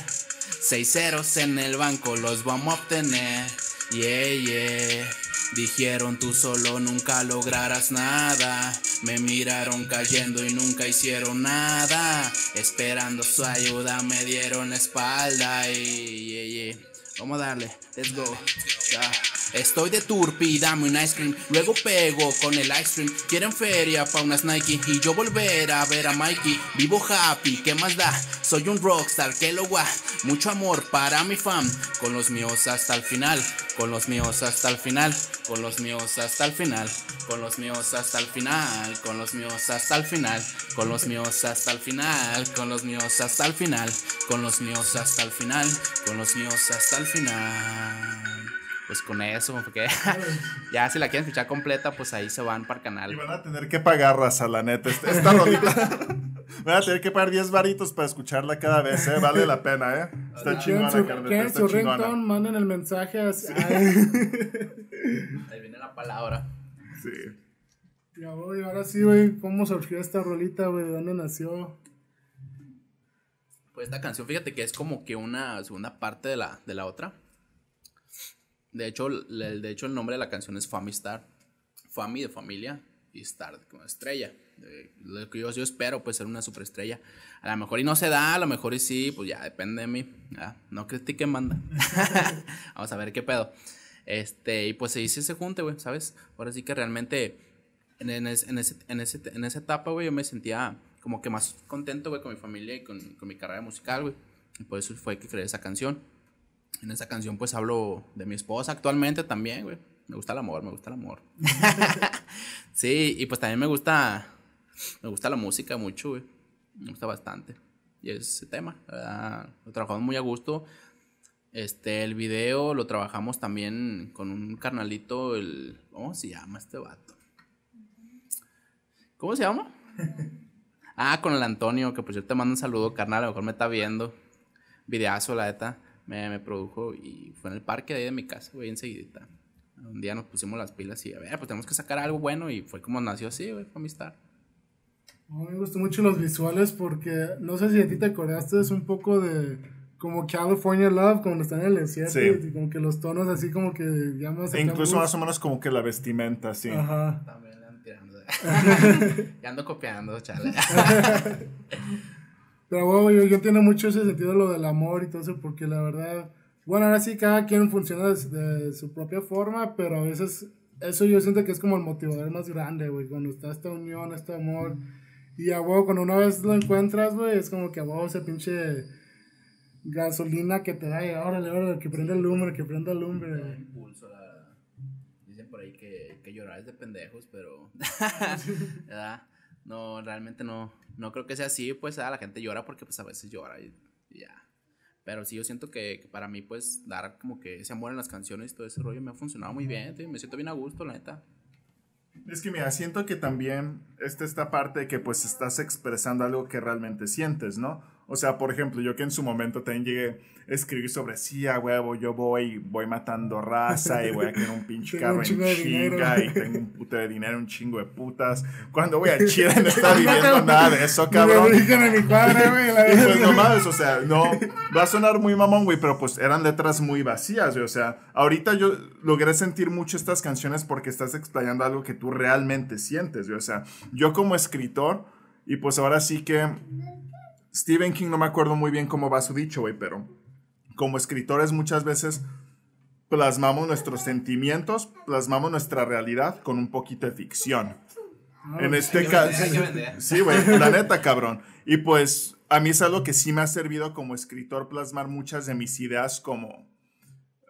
Seis ceros en el banco los vamos a obtener. Yeah, yeah. Dijeron tú solo nunca lograrás nada. Me miraron cayendo y nunca hicieron nada. Esperando su ayuda me dieron espalda. Y yeah, yeah. Vamos a darle, let's go. Ya. Estoy de turpi, dame un ice cream. Luego pego con el ice cream. Quieren feria pa' unas Nike. Y yo volver a ver a Mikey. Vivo happy, ¿qué más da? Soy un rockstar, que lo gua. Mucho amor para mi fan. Con los míos hasta el final. Con los míos hasta el final. Con los míos hasta el final. Con los míos hasta el final. Con los míos hasta el final. Con los míos hasta el final. Con los míos hasta el final. Con los míos hasta el final. Con los míos hasta el final. Pues con eso, porque ya si la quieren escuchar completa, pues ahí se van para el Y canal. van a tener que pagar, raza, la neta. Esta, esta rolita. van a tener que pagar 10 varitos para escucharla cada vez, ¿eh? Vale la pena, ¿eh? Está ¿Quieren chingona, su, quieren Está su chingona. ringtone? Manden el mensaje. así- Ay. Ahí viene la palabra. Sí. Ya voy, ahora sí, güey. ¿Cómo surgió esta rolita, güey? ¿De dónde nació? Pues esta canción, fíjate que es como que una segunda parte de la, de la otra. De hecho, el, de hecho, el nombre de la canción es Family Star. Family de familia y Star como estrella. lo que yo, yo espero, pues ser una superestrella. A lo mejor y no se da, a lo mejor y sí, pues ya depende de mí. Ah, no critiquen, manda. Vamos a ver qué pedo. Este, y pues se hizo ese junte, güey, ¿sabes? Ahora sí que realmente en, en, ese, en, ese, en, ese, en esa etapa, güey, yo me sentía como que más contento, güey, con mi familia y con, con mi carrera musical, güey. Y por eso fue que creé esa canción. En esa canción, pues hablo de mi esposa actualmente también, güey. Me gusta el amor, me gusta el amor. sí, y pues también me gusta, me gusta la música mucho, güey. Me gusta bastante. Y ese tema, ¿verdad? Lo trabajamos muy a gusto. Este, el video lo trabajamos también con un carnalito, el... ¿Cómo se llama este vato? ¿Cómo se llama? Ah, con el Antonio, que pues yo te mando un saludo, carnal, a lo mejor me está viendo. Videazo, la neta. Me, me produjo y fue en el parque de ahí de mi casa, güey, enseguidita. Un día nos pusimos las pilas y a ver, pues tenemos que sacar algo bueno y fue como nació así, güey, fue amistad. me gustó mucho los visuales porque no sé si a ti te acordaste, es un poco de como California Love cuando están en el desierto sí. y como que los tonos así como que ya más e incluso más o menos como que la vestimenta, sí. Ajá. También tirando. ya ando copiando, chale. Pero bueno, yo, yo entiendo mucho ese sentido lo del amor y todo eso porque la verdad, bueno, ahora sí cada quien funciona de, de su propia forma, pero a veces eso yo siento que es como el motivador más grande, güey, cuando está esta unión, este amor. Y a huevo, cuando una vez lo encuentras, güey, es como que a huevo ese pinche gasolina que te da y órale, órale, que prenda el lumbre, que prenda el lumbre. impulso, la... Dicen por ahí que, que llorar es de pendejos, pero... ¿verdad? No, realmente no, no creo que sea así, pues a la gente llora porque pues a veces llora y, y ya. Pero sí, yo siento que, que, para mí, pues, dar como que ese amor en las canciones y todo ese rollo me ha funcionado muy bien, me siento bien a gusto, la neta. Es que mira, siento que también está esta parte de que pues estás expresando algo que realmente sientes, ¿no? O sea, por ejemplo, yo que en su momento también llegué a escribir sobre, sí, a huevo, yo voy, voy matando raza y voy a tener un pinche carro en chinga y tengo un puto de dinero, un chingo de putas. Cuando voy a Chile no está viviendo nada de eso, cabrón. Mi güey. Y pues no mames, o sea, no, va a sonar muy mamón, güey, pero pues eran letras muy vacías, güey. O sea, ahorita yo logré sentir mucho estas canciones porque estás explayando algo que tú realmente sientes, güey. O sea, yo como escritor, y pues ahora sí que Stephen King no me acuerdo muy bien cómo va su dicho, güey, pero como escritores muchas veces plasmamos nuestros sentimientos, plasmamos nuestra realidad con un poquito de ficción. en este caso, sí, güey, la neta, cabrón. Y pues a mí es algo que sí me ha servido como escritor plasmar muchas de mis ideas como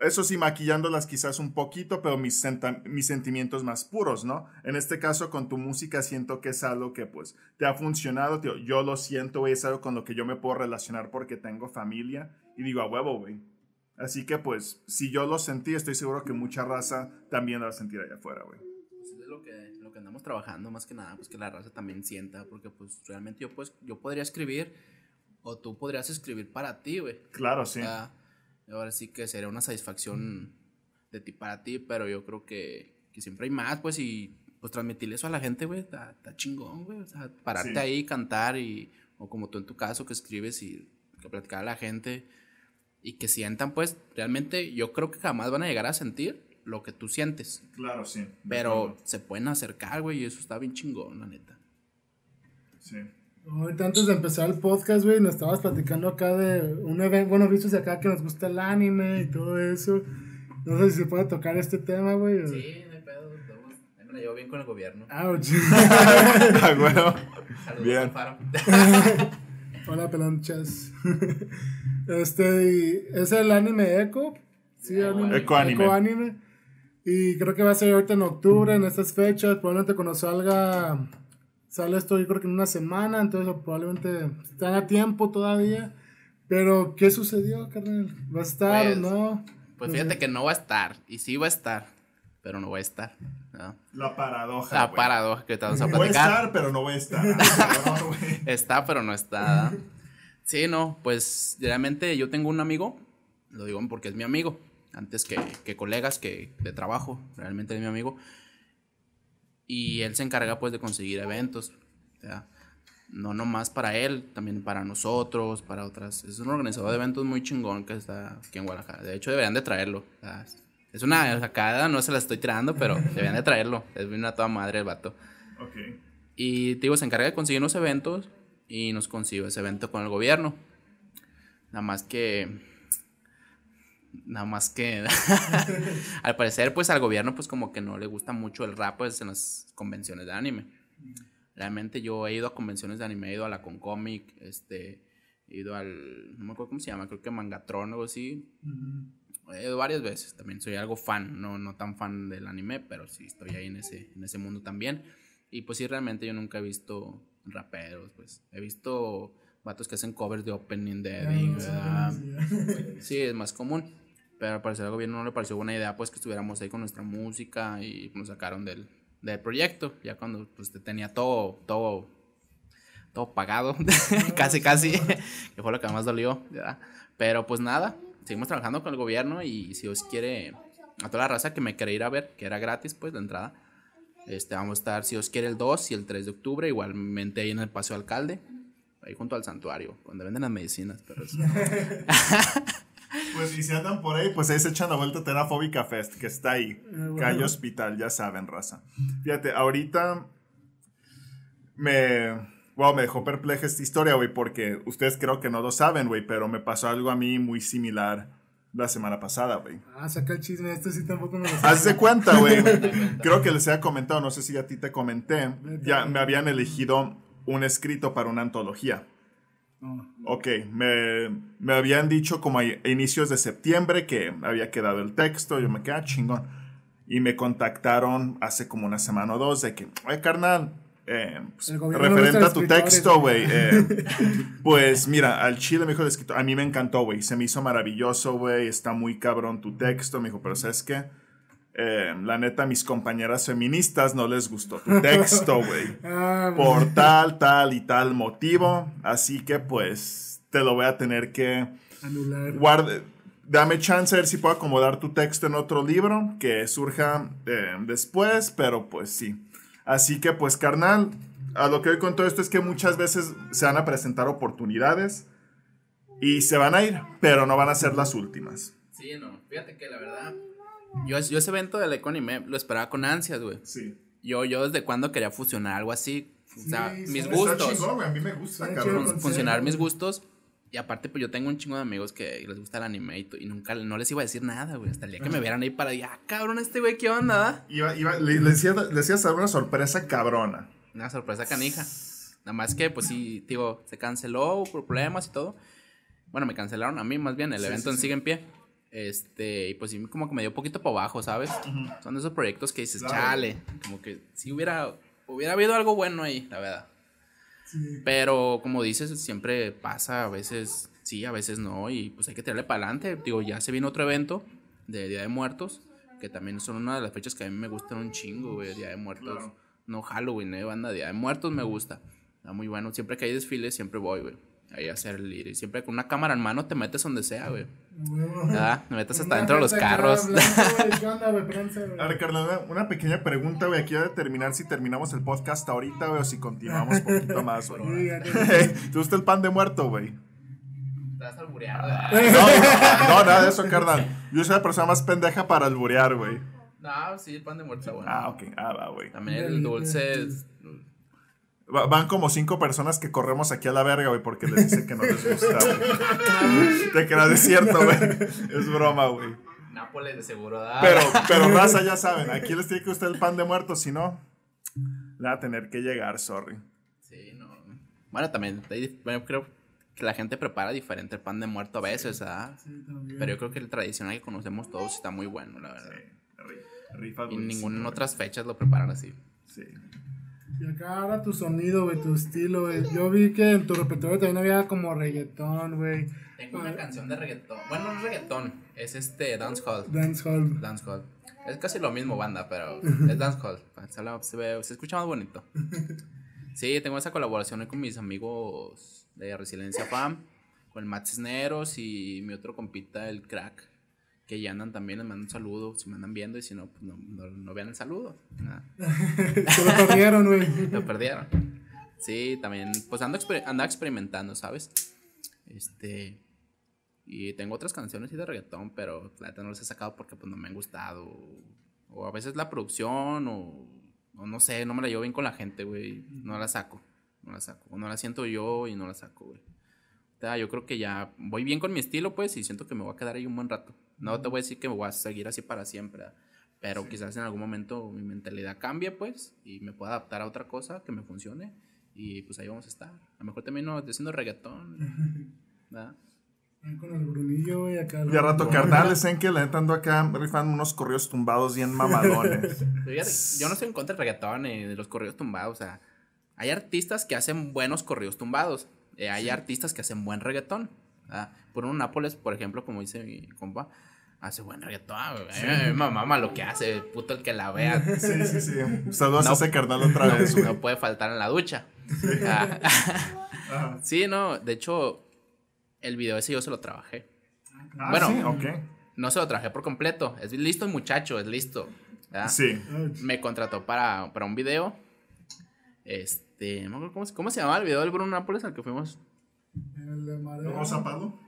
eso sí, maquillándolas quizás un poquito, pero mis, mis sentimientos más puros, ¿no? En este caso, con tu música siento que es algo que, pues, te ha funcionado, tío. Yo lo siento, güey, es algo con lo que yo me puedo relacionar porque tengo familia y digo, a huevo, güey. Así que, pues, si yo lo sentí, estoy seguro que mucha raza también lo va a sentir allá afuera, güey. Pues es lo que, lo que andamos trabajando, más que nada, pues que la raza también sienta, porque, pues, realmente yo, pues, yo podría escribir o tú podrías escribir para ti, güey. Claro, sí. O sea, ahora sí que sería una satisfacción de ti para ti, pero yo creo que, que siempre hay más, pues, y pues transmitirle eso a la gente, güey, está, chingón, güey, o sea, pararte sí. ahí, cantar y, o como tú en tu caso que escribes y que platicar a la gente y que sientan, pues, realmente yo creo que jamás van a llegar a sentir lo que tú sientes. Claro, sí. Pero claro. se pueden acercar, güey, y eso está bien chingón, la neta. Sí. Ahorita antes de empezar el podcast, güey, nos estabas platicando acá de un evento, bueno, vistos acá que nos gusta el anime y todo eso. No sé si se puede tocar este tema, güey. Sí, no hay pedo, me la llevo bien con el gobierno. Ouch. ah, bueno. Saludos Bien. al faro. Hola, pelonchas. este, y es el anime Echo. Sí, anime. Echo Anime. Y creo que va a ser ahorita en octubre, en estas fechas. Probablemente cuando salga Sale esto yo creo que en una semana, entonces probablemente están a tiempo todavía. Pero, ¿qué sucedió, carnal? ¿Va a estar Pues, o no? Pues fíjate que no va a estar, y sí va a estar, pero no va a estar. ¿no? La paradoja. La güey. paradoja que te vamos a Voy a platicar. estar, pero no voy a estar. No. Está, pero no está. Sí, no, pues realmente yo tengo un amigo, lo digo porque es mi amigo, antes que, que colegas que de trabajo, realmente es mi amigo. Y él se encarga pues de conseguir eventos, o sea, no nomás para él, también para nosotros, para otras. Es un organizador de eventos muy chingón que está aquí en Guadalajara. De hecho, deberían de traerlo. o sea, es una sacada, no se la estoy tirando, pero deberían de traerlo. Es una toda madre el vato. Ok. Y te digo, se encarga de conseguir unos eventos y nos consiguió ese evento con el gobierno. Nada más que Nada más que al parecer pues al gobierno pues como que no le gusta mucho el rap pues en las convenciones de anime. Realmente yo he ido a convenciones de anime, he ido a la Concomic, este, he ido al, no me acuerdo cómo se llama, creo que Mangatron o algo así. He ido varias veces, también soy algo fan, no, no tan fan del anime, pero sí estoy ahí en ese, en ese mundo también. Y pues sí, realmente yo nunca he visto raperos, pues he visto vatos que hacen covers de opening de Eddie, ¿verdad? Sí, es más común. Pero al parecer al gobierno no le pareció buena idea pues que estuviéramos ahí con nuestra música y nos sacaron del, del proyecto. Ya cuando pues tenía todo, todo, todo pagado, casi, casi, que fue lo que más dolió. ¿verdad? Pero pues nada, seguimos trabajando con el gobierno y si Dios quiere, a toda la raza que me quiere ir a ver, que era gratis pues la entrada. Este, vamos a estar, si Dios quiere, el 2 y el 3 de octubre, igualmente ahí en el Paseo Alcalde, ahí junto al santuario, donde venden las medicinas. Pero Pues y si andan por ahí, pues ahí se echan la vuelta a Terafóbica Fest, que está ahí. Calle Hospital, ya saben, raza. Fíjate, ahorita me... Wow, me dejó perpleja esta historia, güey, porque ustedes creo que no lo saben, güey, pero me pasó algo a mí muy similar la semana pasada, güey. Ah, saca el chisme, esto sí tampoco me lo sé. Haz de cuenta, güey. Creo que les había comentado, no sé si a ti te comenté, ya me habían elegido un escrito para una antología. Ok, me, me, habían dicho como a inicios de septiembre que había quedado el texto, yo me quedé ah, chingón. Y me contactaron hace como una semana o dos de que, ay carnal, eh, pues, referente a tu texto, güey. Eh, pues mira, al chile me dijo el escritor, a mí me encantó, güey, se me hizo maravilloso, güey, está muy cabrón tu texto, me dijo, pero ¿sabes qué? Eh, la neta, a mis compañeras feministas no les gustó tu texto, güey. Ah, por tal, tal y tal motivo. Así que, pues, te lo voy a tener que anular. Guarde, dame chance a ver si puedo acomodar tu texto en otro libro que surja eh, después, pero pues sí. Así que, pues, carnal, a lo que hoy con todo esto es que muchas veces se van a presentar oportunidades y se van a ir, pero no van a ser las últimas. Sí, no. Fíjate que la verdad yo, yo ese evento del Econime lo esperaba con ansias, güey. Sí. Yo, yo desde cuando quería fusionar algo así. O sea, mis gustos. Chingón, a mí me gusta, Funcionar mis gustos. Y aparte, pues yo tengo un chingo de amigos que les gusta el anime y, nunca, no les iba a decir nada, güey. Hasta el día que me vieran ahí para, ya, ah, cabrón, este güey, ¿qué onda? Iba, iba, le, le, decías, le decías una sorpresa cabrona. Una sorpresa canija. Nada más que, pues sí, digo, se canceló por problemas y todo. Bueno, me cancelaron a mí más bien, el evento en sigue en pie. Este, y pues sí, como que me dio un poquito para abajo, ¿sabes? Son esos proyectos que dices, chale, como que si hubiera, hubiera habido algo bueno ahí, la verdad. Pero como dices, siempre pasa, a veces sí, a veces no, y pues hay que tirarle para adelante. Digo, ya se viene otro evento de Día de Muertos, que también son una de las fechas que a mí me gustan un chingo, güey, Día de Muertos. No Halloween, eh, banda, Día de Muertos me gusta. Está muy bueno, siempre que hay desfiles, siempre voy, güey ahí a hacer el ir. siempre con una cámara en mano te metes donde sea, güey. ¿Verdad? Me metes hasta dentro de los carros. A ver, Carla, una pequeña pregunta, güey. Aquí a determinar si terminamos el podcast ahorita, güey, o si continuamos un poquito más, güey. ¿Te gusta el pan de muerto, güey? Estás albureando. No, no, nada de eso, carnal. Yo soy la persona más pendeja para alburear, güey. No, sí, el pan de muerto está bueno. Ah, ok. Ah, va, güey. También el dulce Van como cinco personas que corremos aquí a la verga, güey, porque les dice que no les gusta, güey. Te queda desierto, güey. Es broma, güey. Nápoles de seguro, Pero, pero raza, ya saben, aquí les tiene que gustar el pan de muerto, si no, le va a tener que llegar, sorry. Sí, no. Bueno, también, bueno, creo que la gente prepara diferente el pan de muerto a veces, ¿ah? Sí, pero yo creo que el tradicional que conocemos todos está muy bueno, la verdad. Sí, rifa Y ninguna en otras fechas lo preparan así. Sí. Y acá ahora tu sonido, güey, tu estilo, güey. Yo vi que en tu repertorio también había como reggaetón, güey. Tengo una canción de reggaetón. Bueno, no es reggaetón, es este dancehall. Dancehall. Dancehall. Es casi lo mismo, banda, pero es dancehall. Se, ve, se escucha más bonito. Sí, tengo esa colaboración con mis amigos de Resiliencia FAM, con el Matt Cisneros y mi otro compita, el Crack que ya andan también, les mando un saludo, si me andan viendo y si no, pues no, no, vean el saludo. Se lo perdieron, güey. lo perdieron. Sí, también, pues ando andaba experimentando, ¿sabes? Este, y tengo otras canciones y de reggaetón, pero la neta no las he sacado porque pues no me han gustado. O, a veces la producción o o no sé, no me la llevo bien con la gente, güey. No la saco, no la saco. O no la siento yo y no la saco, güey. O sea, yo creo que ya voy bien con mi estilo, pues, y siento que me voy a quedar ahí un buen rato. No te voy a decir que me voy a seguir así para siempre, ¿verdad? pero quizás en algún momento mi mentalidad cambie, pues, y me pueda adaptar a otra cosa que me funcione. Y pues ahí vamos a estar. A lo mejor termino haciendo reggaetón, ¿verdad? Con el brunillo, güey, acá. Y a rato, carnales, en que le ando acá rifando unos corridos tumbados bien mamalones. Fíjate, Yo no estoy en contra del reggaetón ni de los corridos tumbados. O sea, hay artistas que hacen buenos corridos tumbados. eh, hay artistas que hacen buen reggaetón. ¿verdad? Por un Nápoles, por ejemplo, como dice mi compa, hace buen reggaetón. mí me mama lo que hace, puto el que la vea. Sí, sí, sí. Saludos No. a ese carnal otra vez. No puede faltar en la ducha. Ah, sí, no, de hecho, el video ese yo se lo trabajé. Ah, Bueno. sí, ok. No se lo trabajé por completo. Es listo el muchacho, es listo. ¿verdad? Sí. me contrató para, para un video. Este, no me acuerdo cómo, se- cómo se llamaba el video del Bruno Nápoles al que fuimos. El de Marea, ¿Rosa Palo?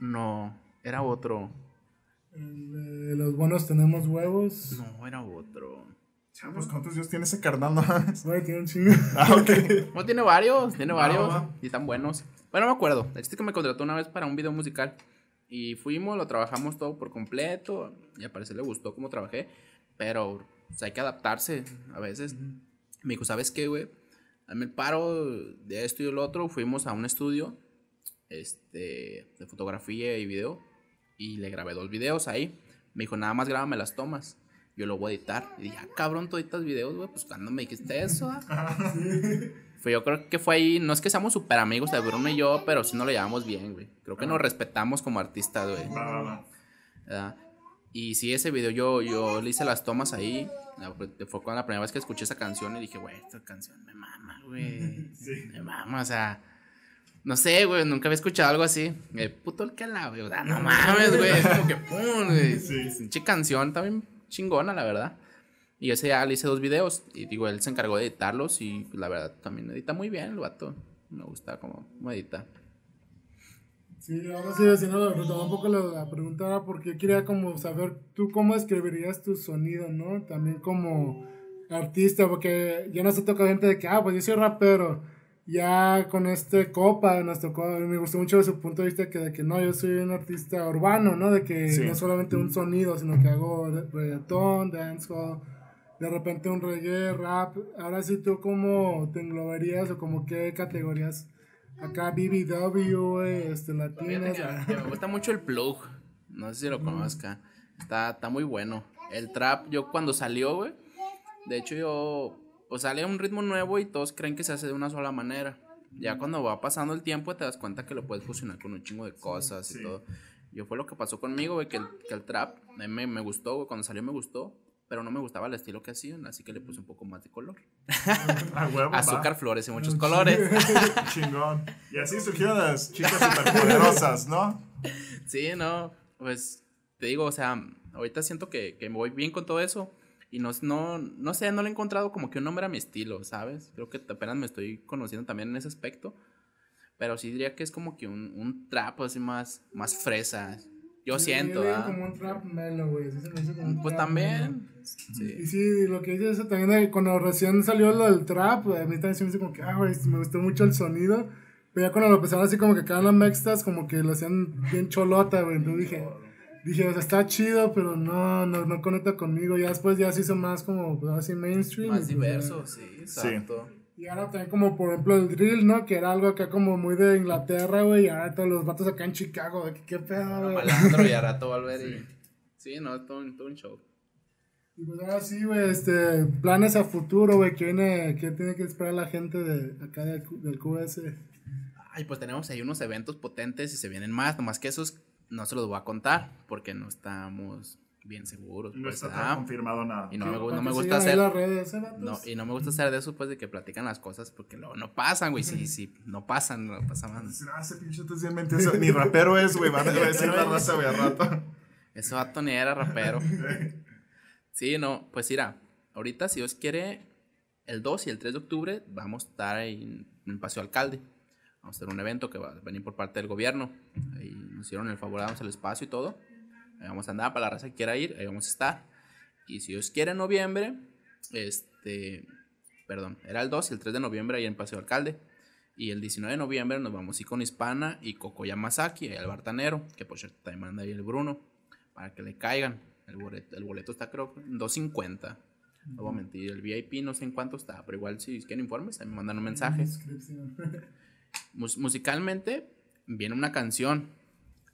No, era otro. El de los buenos tenemos huevos. No, era otro. Ya, pues, ¿cuántos días tiene ese carnal? no? Güey, tiene un chingo. ah, ok. No, tiene varios, tiene Va, varios. va, va. Y están buenos. Bueno, no me acuerdo. El chiste es que me contrató una vez para un video musical. Y fuimos, lo trabajamos todo por completo. Y al parecer le gustó cómo trabajé. Pero pues, hay que adaptarse a veces. Me dijo, ¿sabes qué, güey? Dame el paro de esto y del otro. Fuimos a un estudio este, de fotografía y video. Y le grabé dos videos ahí. Me dijo, nada más grábame las tomas. Yo lo voy a editar. Y dije, ah, cabrón, tú editas videos, güey. Pues cuando me dijiste eso, ah?" Fue, yo creo que fue ahí, no es que seamos súper amigos de Bruno y yo, pero sí nos lo llevamos bien, güey. Creo que nos respetamos como artistas, güey. ¿verdad? Y sí, ese video yo, yo le hice las tomas ahí. Ah, Fue con la primera vez que escuché esa canción y dije, güey, esta canción me mama, güey. Sí. Me mama, o sea. No sé, güey, nunca había escuchado algo así. El puto el que la, güey. Sea, no mames, güey. Es como que pum, güey. Sí. Pinche canción también chingona, la verdad. Y ese ya le hice dos videos. Y digo, él se encargó de editarlos. Y la verdad también edita muy bien el vato. Me gusta cómo, edita. Sí, ahora sí, si no, retomaba un poco la, pregunta era porque quería como saber tú cómo escribirías tu sonido, ¿no? También como artista, porque ya nos ha tocado gente de que, ah, pues yo soy rapero. Ya con este copa nos tocó, me gustó mucho de su punto de vista que de que no, yo soy un artista urbano, ¿no? De que Sí. no solamente un sonido, sino que hago reggaetón, dancehall, de repente un reggae, rap. Ahora sí, ¿tú cómo te englobarías o como qué categorías? Acá BBW, güey, este, latinas. Ah. que, que me gusta mucho el plug. No sé si lo conozca. Está, está muy bueno. El trap, yo cuando salió, güey. De hecho, yo. Pues sale un ritmo nuevo y todos creen que se hace de una sola manera. Ya cuando va pasando el tiempo te das cuenta que lo puedes fusionar con un chingo de cosas y Sí. todo. Yo fue lo que pasó conmigo, güey, que el, que el trap a mí me, me gustó, güey. Cuando salió me gustó. Pero no me gustaba el estilo que hacían, así que le puse un poco más de color. Huevo, va. Azúcar, flores y muchos colores. Chingón. Y así surgieron las chicas superpoderosas, ¿no? Sí, no, pues te digo, o sea, ahorita siento que, que me voy bien con todo eso y no, no, no sé, no le he encontrado como que un nombre a mi estilo, ¿sabes? Creo que apenas me estoy conociendo también en ese aspecto, pero sí diría que es como que un, un trap así más, más fresa, yo Sí, siento, ¿verdad? como un trap mellow, güey. un Pues trap también, mellow. Y sí. sí, lo que dice eso también, de cuando recién salió lo del trap, a mí también se me hizo como que, ah, güey, me gustó mucho el sonido. Pero ya cuando lo empezaron así como que cada las mextas, como que lo hacían bien cholota, güey. Entonces dije, dije, o sea, está chido, pero no, no, no conecta conmigo. Ya después ya se hizo más como, pues ahora sí, mainstream. Más y, pues, diverso, sí, exacto. ya- Y ahora también como, por ejemplo, el drill, ¿no? Que era algo acá como muy de Inglaterra, güey. Y ahora todos los vatos acá en Chicago, de que qué pedo, güey. Malandro y a rato volver y... Sí, no, todo, un- todo un show. Y pues ahora sí, güey, este, planes a futuro, güey, que viene, que tiene que esperar la gente de acá del, del QS. Ay, pues tenemos ahí unos eventos potentes y se vienen más, nomás que esos no se los voy a contar porque no estamos bien seguros. No pues, está confirmado nada. Y no me, no me gusta hacer. las redes, ¿eh? No, y no me gusta hacer de eso, pues, de que platican las cosas porque luego no pasan, güey. Sí, sí, no pasan, no pasan más. Ah. Ni rapero es, güey. Van a decir la raza, güey, a rato. Ese vato ni era rapero. Sí, no, pues mira, ahorita si Dios quiere, el 2 y el 3 de octubre vamos a estar ahí en el Paseo Alcalde. Vamos a hacer un evento que va a venir por parte del gobierno. Ahí nos hicieron el favor, damos el espacio y todo. Ahí vamos a andar para la raza que quiera ir, ahí vamos a estar. Y si Dios quiere en noviembre, este, perdón, era el 2 y el 3 de noviembre ahí en Paseo Alcalde. Y el 19 de noviembre nos vamos a ir con Hispana y Coco Yamasaki, el bartanero, que por cierto también manda ahí el Bruno, para que le caigan. El boleto, el boleto está creo en 250. No voy a mentir, el VIP no sé en cuánto está, pero igual si quieren informes, me mandan un mensaje. Mus musicalmente viene una canción,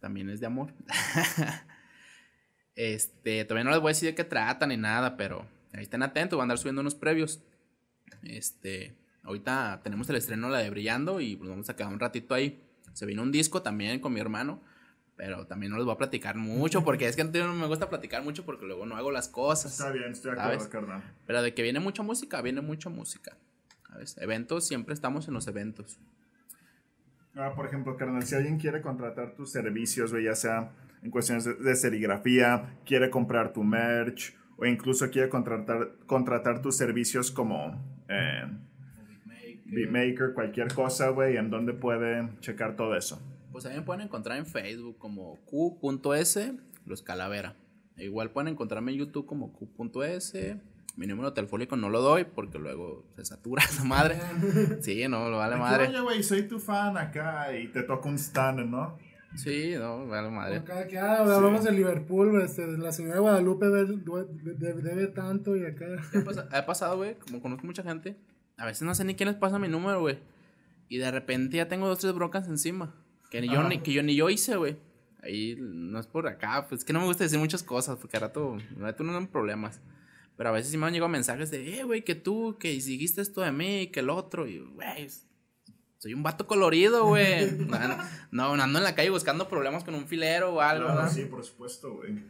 también es de amor. este, todavía no les voy a decir de qué trata ni nada, pero ahí estén atentos, van a andar subiendo unos previos. Este, ahorita tenemos el estreno la de Brillando y pues vamos a quedar un ratito ahí. Se vino un disco también con mi hermano, pero también no les voy a platicar mucho porque es que no me gusta platicar mucho porque luego no hago las cosas. Está bien, estoy de acuerdo, carnal. Pero de que viene mucha música, viene mucha música. ¿Sabes? Eventos, siempre estamos en los eventos. Ah, por ejemplo, carnal, si alguien quiere contratar tus servicios, ya sea en cuestiones de, serigrafía, quiere comprar tu merch o incluso quiere contratar, contratar tus servicios como eh, beatmaker, cualquier cosa, güey, ¿en dónde puede checar todo eso? Pues también pueden encontrar en Facebook como q.s, los calavera. E igual pueden encontrarme en YouTube como q.s mi número telefónico no lo doy porque luego se satura esa madre. Sí, no, lo vale madre. Oye, güey, soy tu fan acá y te toca un stand, ¿no? Sí, no, vale madre. Acá, que ah, hablamos de Liverpool, este, la señora de Guadalupe debe, tanto y acá. Ha pasado, güey, como conozco mucha gente, a veces no sé ni quién les pasa mi número, güey. Y de repente ya tengo dos, tres broncas encima. Que, ni yo, ni, que yo ni yo hice, güey. Ahí no es por acá, pues es que no me gusta decir muchas cosas porque a rato me meto en problemas. Pero a veces sí me han llegado mensajes de, eh, güey, que tú, que dijiste esto de mí, que el otro. Y, güey, soy un vato colorido, güey. no, no, ando en la calle buscando problemas con un filero o algo. Claro, sí, por supuesto, güey.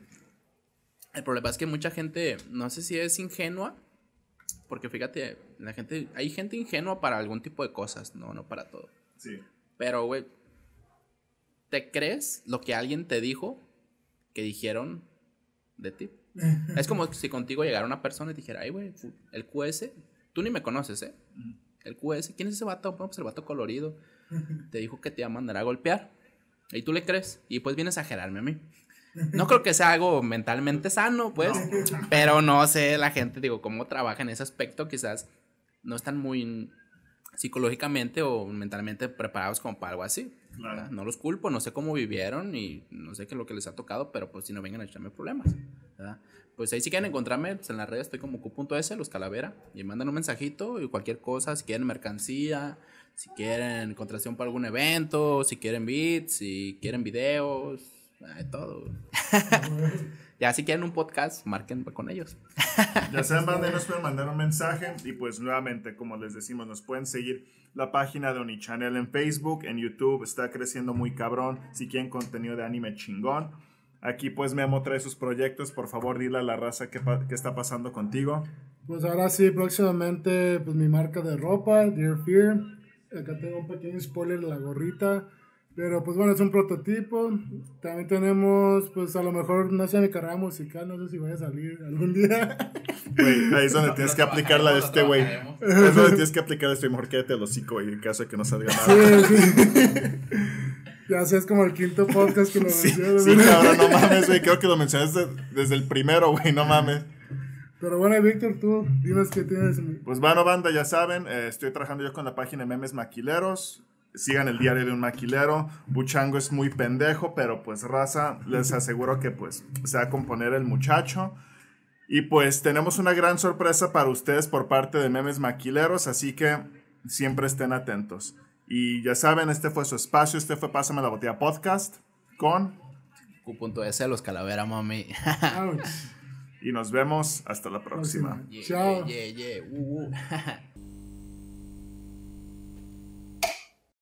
El problema es que mucha gente, no sé si es ingenua, porque fíjate, la gente, hay gente ingenua para algún tipo de cosas, no, no para todo. Sí. Pero, güey, ¿te crees lo que alguien te dijo que dijeron de ti? Es como si contigo llegara una persona y dijera, ay, güey, el QS, tú ni me conoces, ¿eh? El QS, ¿quién es ese vato? Pues el vato colorido. Te dijo que te iba a mandar a golpear. Y tú le crees. Y pues viene a exagerarme a mí. No creo que sea algo mentalmente sano, pues. Pero no sé, la gente, digo, cómo trabaja en ese aspecto. Quizás no están muy psicológicamente o mentalmente preparados como para algo así. No los culpo, no sé cómo vivieron y no sé qué es lo que les ha tocado, pero pues si no vengan a echarme problemas. Pues ahí si quieren encontrarme, pues en las redes estoy como Q.S, los calavera, y mandan un mensajito y cualquier cosa, si quieren mercancía, si quieren contratación para algún evento, si quieren beats, si quieren videos, de todo. ya si quieren un podcast, marquen con ellos. ya saben, banda, nos pueden mandar un mensaje y pues nuevamente, como les decimos, nos pueden seguir la página de Onichannel en Facebook, en YouTube, está creciendo muy cabrón. Si quieren contenido de anime chingón. Aquí pues Memo trae sus proyectos, por favor dile a la raza qué, qué está pasando contigo. Pues ahora sí, próximamente pues mi marca de ropa, Dear Fear. Acá tengo un pequeño spoiler de la gorrita. Pero pues bueno, es un prototipo. También tenemos, pues a lo mejor, no sé, mi carrera musical, no sé si vaya a salir algún día. Güey, ahí es donde tienes que aplicar la de este güey. Es donde tienes que aplicar esto y mejor quédate el hocico, güey, en caso de que no salga nada. Sí, sí. Ya sé, es como el quinto podcast que lo sí, Sí, cabrón, no mames, güey, creo que lo mencionaste desde, el primero, güey, no mames. Pero bueno, Víctor, tú dinos qué tienes. Pues bueno, banda, ya saben, eh, estoy trabajando yo con la página de Memes Maquileros sigan el diario de un maquilero. Buchango es muy pendejo, pero pues raza, les aseguro que pues se va a componer el muchacho. Y pues tenemos una gran sorpresa para ustedes por parte de Memes Maquileros, así que siempre estén atentos. Y ya saben, este fue su espacio, este fue Pásame la Botella Podcast con Q.S. Los Calavera Mami. y nos vemos hasta la próxima. Chao. Yeah, yeah, uh, uh.